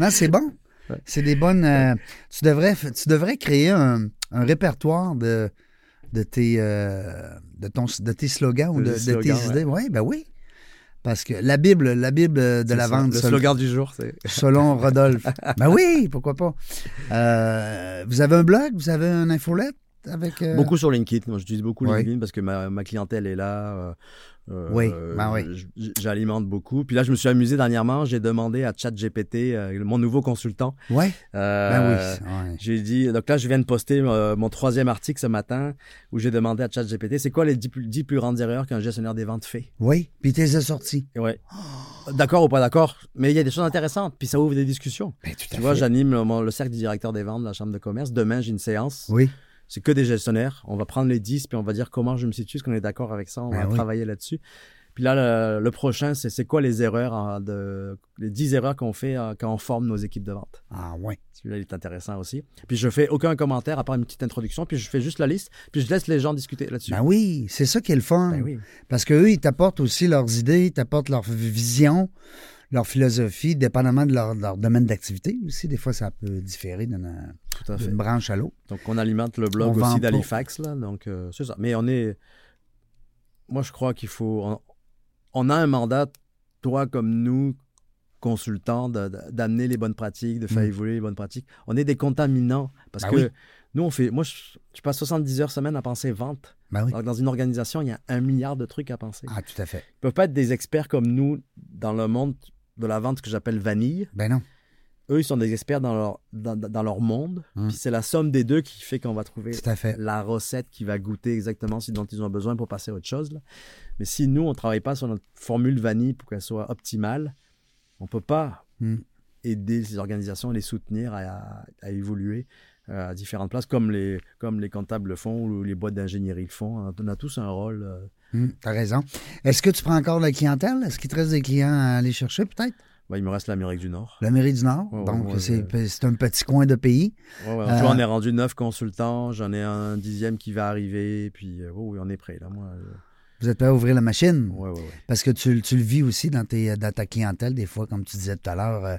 Speaker 1: Non, c'est bon.
Speaker 2: Ouais.
Speaker 1: C'est des bonnes. euh, tu, devrais, tu devrais créer un, un répertoire de, de, tes, euh, de, ton, de tes slogans ou
Speaker 2: De
Speaker 1: tes idées. Oui, ben oui. Parce que la Bible, la Bible de la vente,
Speaker 2: Le slogan du jour, c'est.
Speaker 1: selon Rodolphe. ben oui, pourquoi pas. Euh, vous avez un blog, vous avez un infolette? Avec. euh,
Speaker 2: Beaucoup sur LinkedIn. Moi, j'utilise beaucoup
Speaker 1: Ouais.
Speaker 2: LinkedIn parce que ma, ma clientèle est là. euh, euh,
Speaker 1: Oui, oui.
Speaker 2: j- J'alimente beaucoup. Puis là, je me suis amusé dernièrement. J'ai demandé à ChatGPT, mon nouveau consultant.
Speaker 1: Ouais, ben oui. ouais.
Speaker 2: J'ai dit, donc là, je viens de poster mon troisième article ce matin où j'ai demandé à ChatGPT, c'est quoi les 10 plus, 10 plus grandes erreurs qu'un gestionnaire des ventes fait?
Speaker 1: Oui, puis t'es sorti.
Speaker 2: Ouais. D'accord ou pas d'accord, mais il y a des choses intéressantes, puis ça ouvre des discussions.
Speaker 1: Ben,
Speaker 2: Tu vois, j'anime le, le cercle du directeur des ventes de la Chambre de commerce. Demain, j'ai une séance.
Speaker 1: Oui,
Speaker 2: C'est que des gestionnaires. On va prendre les 10, puis on va dire comment je me situe, est-ce qu'on est d'accord avec ça, on
Speaker 1: Ben
Speaker 2: va
Speaker 1: oui.
Speaker 2: travailler là-dessus. Puis là, le, le prochain, c'est quoi les erreurs, hein, de, les 10 erreurs qu'on fait euh, quand on forme nos équipes de vente?
Speaker 1: ah ouais.
Speaker 2: Celui-là, il est intéressant aussi. Puis je fais aucun commentaire à part une petite introduction, puis je fais juste la liste, puis je laisse les gens discuter là-dessus.
Speaker 1: Ben oui, c'est ça qui est le fun.
Speaker 2: Ben oui.
Speaker 1: Parce qu'eux, ils t'apportent aussi leurs idées, ils t'apportent leur vision, leur philosophie, dépendamment de leur, leur domaine d'activité aussi. Des fois, ça peut différer d'une branche à l'autre.
Speaker 2: Donc, on alimente le blog aussi d'Halifax, là. Donc, euh, c'est ça. Mais on est. Moi, je crois qu'il faut. On, on a un mandat, toi comme nous, consultants, d'amener les bonnes pratiques, de faire
Speaker 1: Mm.
Speaker 2: évoluer les bonnes pratiques. On est des contaminants. Parce
Speaker 1: Ben
Speaker 2: que
Speaker 1: oui.
Speaker 2: nous, on fait. Moi, je, je passe 70 heures semaine à penser vente.
Speaker 1: Ben oui.
Speaker 2: Alors que dans une organisation, il y a un milliard de trucs à penser.
Speaker 1: Ah, tout à fait.
Speaker 2: Ils peuvent pas être des experts comme nous dans le monde de la vente que j'appelle vanille.
Speaker 1: Ben non.
Speaker 2: Eux, ils sont des experts dans leur, dans, dans leur monde.
Speaker 1: Mm.
Speaker 2: Puis c'est la somme des deux qui fait qu'on va trouver
Speaker 1: Tout à fait.
Speaker 2: la recette qui va goûter exactement ce dont ils ont besoin pour passer à autre chose. là. Mais si nous, on ne travaille pas sur notre formule vanille pour qu'elle soit optimale, on ne peut pas
Speaker 1: Mm.
Speaker 2: aider ces organisations, les soutenir à, à évoluer euh, à différentes places, comme les, comme les comptables le font ou les boîtes d'ingénierie le font. On a tous un rôle.
Speaker 1: Hum, T'as raison. Est-ce que tu prends encore la clientèle? Est-ce qu'il te reste des clients à aller chercher, peut-être?
Speaker 2: ben, il me reste l'Amérique du Nord.
Speaker 1: L'Amérique du Nord?
Speaker 2: Ouais,
Speaker 1: Donc,
Speaker 2: ouais,
Speaker 1: c'est un petit coin de pays.
Speaker 2: Ouais,
Speaker 1: Euh,
Speaker 2: on est rendu neuf consultants, j'en ai un dixième qui va arriver, puis euh, oui, oui, on est prêt. Là, moi, euh,
Speaker 1: Vous êtes prêt à ouvrir la machine?
Speaker 2: ouais, ouais, ouais.
Speaker 1: Parce que tu, tu le vis aussi dans, tes, dans ta clientèle, des fois, comme tu disais tout à l'heure,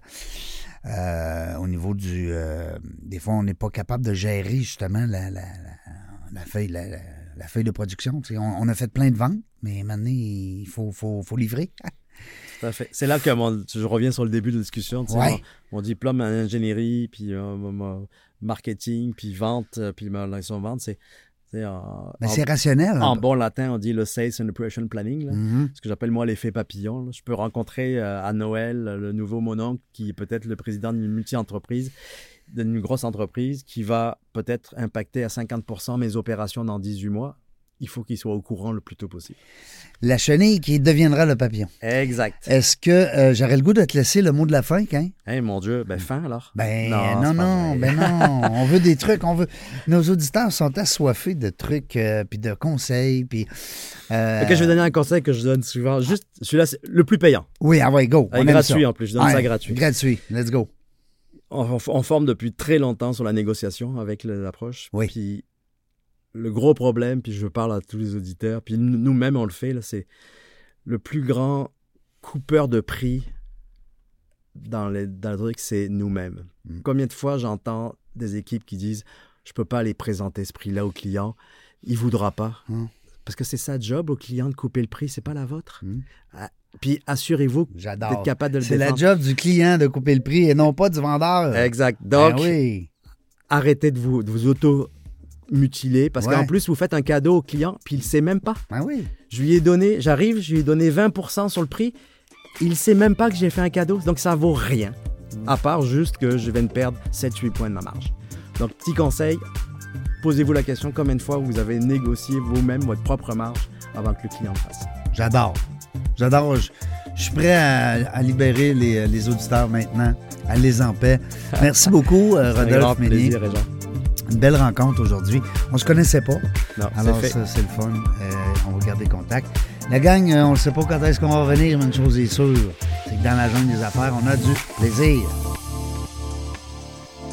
Speaker 1: euh, au niveau du... des fois, on n'est pas capable de gérer justement la, la, la, la feuille, la, la- feuille de production. On, on a fait plein de ventes, mais maintenant, il faut, faut, faut livrer.
Speaker 2: Tout à fait. C'est là que mon- je reviens sur le début de la discussion.
Speaker 1: Ouais.
Speaker 2: mon, mon diplôme en ingénierie, puis euh, mon- marketing, puis vente, euh, puis ma relation vente, c'est tu sais, en,
Speaker 1: Mais
Speaker 2: en-
Speaker 1: c'est rationnel.
Speaker 2: en bon latin, on dit le sales and operation planning. là.
Speaker 1: Mhm.
Speaker 2: Ce que j'appelle moi l'effet papillon. là. Je peux rencontrer euh, à Noël le nouveau mononcle qui est peut-être le président d'une multi-entreprise, d'une grosse entreprise qui va peut-être impacter à 50% mes opérations dans 18 mois. Il faut qu'il soit au courant le plus tôt possible.
Speaker 1: La chenille qui deviendra le papillon.
Speaker 2: Exact.
Speaker 1: Est-ce que euh, j'aurais le goût de te laisser le mot de la fin, hein?
Speaker 2: Hein, mon Dieu, ben fin alors.
Speaker 1: Ben
Speaker 2: Non,
Speaker 1: non, non, ben non. On veut des trucs, on veut. Nos auditeurs sont assoiffés de trucs, euh, puis de conseils, puis. euh,
Speaker 2: Ok, je vais donner un conseil que je donne souvent. Juste, celui-là, c'est le plus payant.
Speaker 1: Oui, ah ouais, go.
Speaker 2: Euh,
Speaker 1: on aime
Speaker 2: gratuit
Speaker 1: ça.
Speaker 2: en plus. Je donne ça gratuit.
Speaker 1: Gratuit. Let's go.
Speaker 2: On forme depuis très longtemps sur la négociation avec l'approche.
Speaker 1: Oui.
Speaker 2: Puis le gros problème, puis je parle à tous les auditeurs, puis nous- nous-mêmes on le fait, là, c'est le plus grand coupeur de prix dans, les, dans le truc, c'est nous-mêmes.
Speaker 1: Mm.
Speaker 2: Combien de fois j'entends des équipes qui disent je peux pas aller présenter ce prix-là au client, il voudra pas.
Speaker 1: Mm.
Speaker 2: Parce que c'est sa job au client de couper le prix, c'est pas la vôtre.
Speaker 1: Mm.
Speaker 2: Puis assurez-vous d'être capable de le
Speaker 1: C'est la job du client de couper le prix et non pas du vendeur.
Speaker 2: Exact. Donc,
Speaker 1: Ben oui.
Speaker 2: arrêtez de vous, de vous auto mutilé parce
Speaker 1: Ouais.
Speaker 2: qu'en plus, vous faites un cadeau au client, puis il sait même pas.
Speaker 1: Ben oui.
Speaker 2: Je lui ai donné, j'arrive, je lui ai donné 20% sur le prix. Il sait même pas que j'ai fait un cadeau, donc ça vaut rien. À part juste que je viens de perdre 7-8 points de ma marge. Donc, petit conseil, posez-vous la question combien de fois vous avez négocié vous-même votre propre marge avant que le client le fasse.
Speaker 1: J'adore. J'adore. Je, je suis prêt à, à libérer les, les auditeurs maintenant. Allez en paix. Merci beaucoup, euh,
Speaker 2: C'est un grand
Speaker 1: Rodolphe Ménier.
Speaker 2: plaisir, Réjean.
Speaker 1: Une belle rencontre aujourd'hui. On se connaissait pas.
Speaker 2: Non, c'est
Speaker 1: Alors,
Speaker 2: fait.
Speaker 1: ça, c'est le fun. Euh, on va garder contact. La gang, euh, on ne sait pas quand est-ce qu'on va revenir, mais une chose est sûre, c'est que dans la jungle des affaires, on a du plaisir.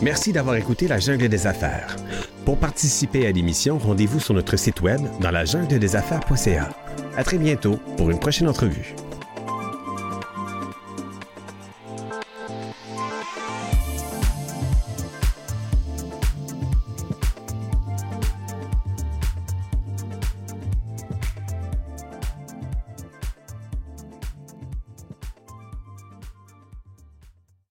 Speaker 3: Merci d'avoir écouté La Jungle des Affaires. Pour participer à l'émission, rendez-vous sur notre site web dans la jungle des affaires.ca. À très bientôt pour une prochaine entrevue.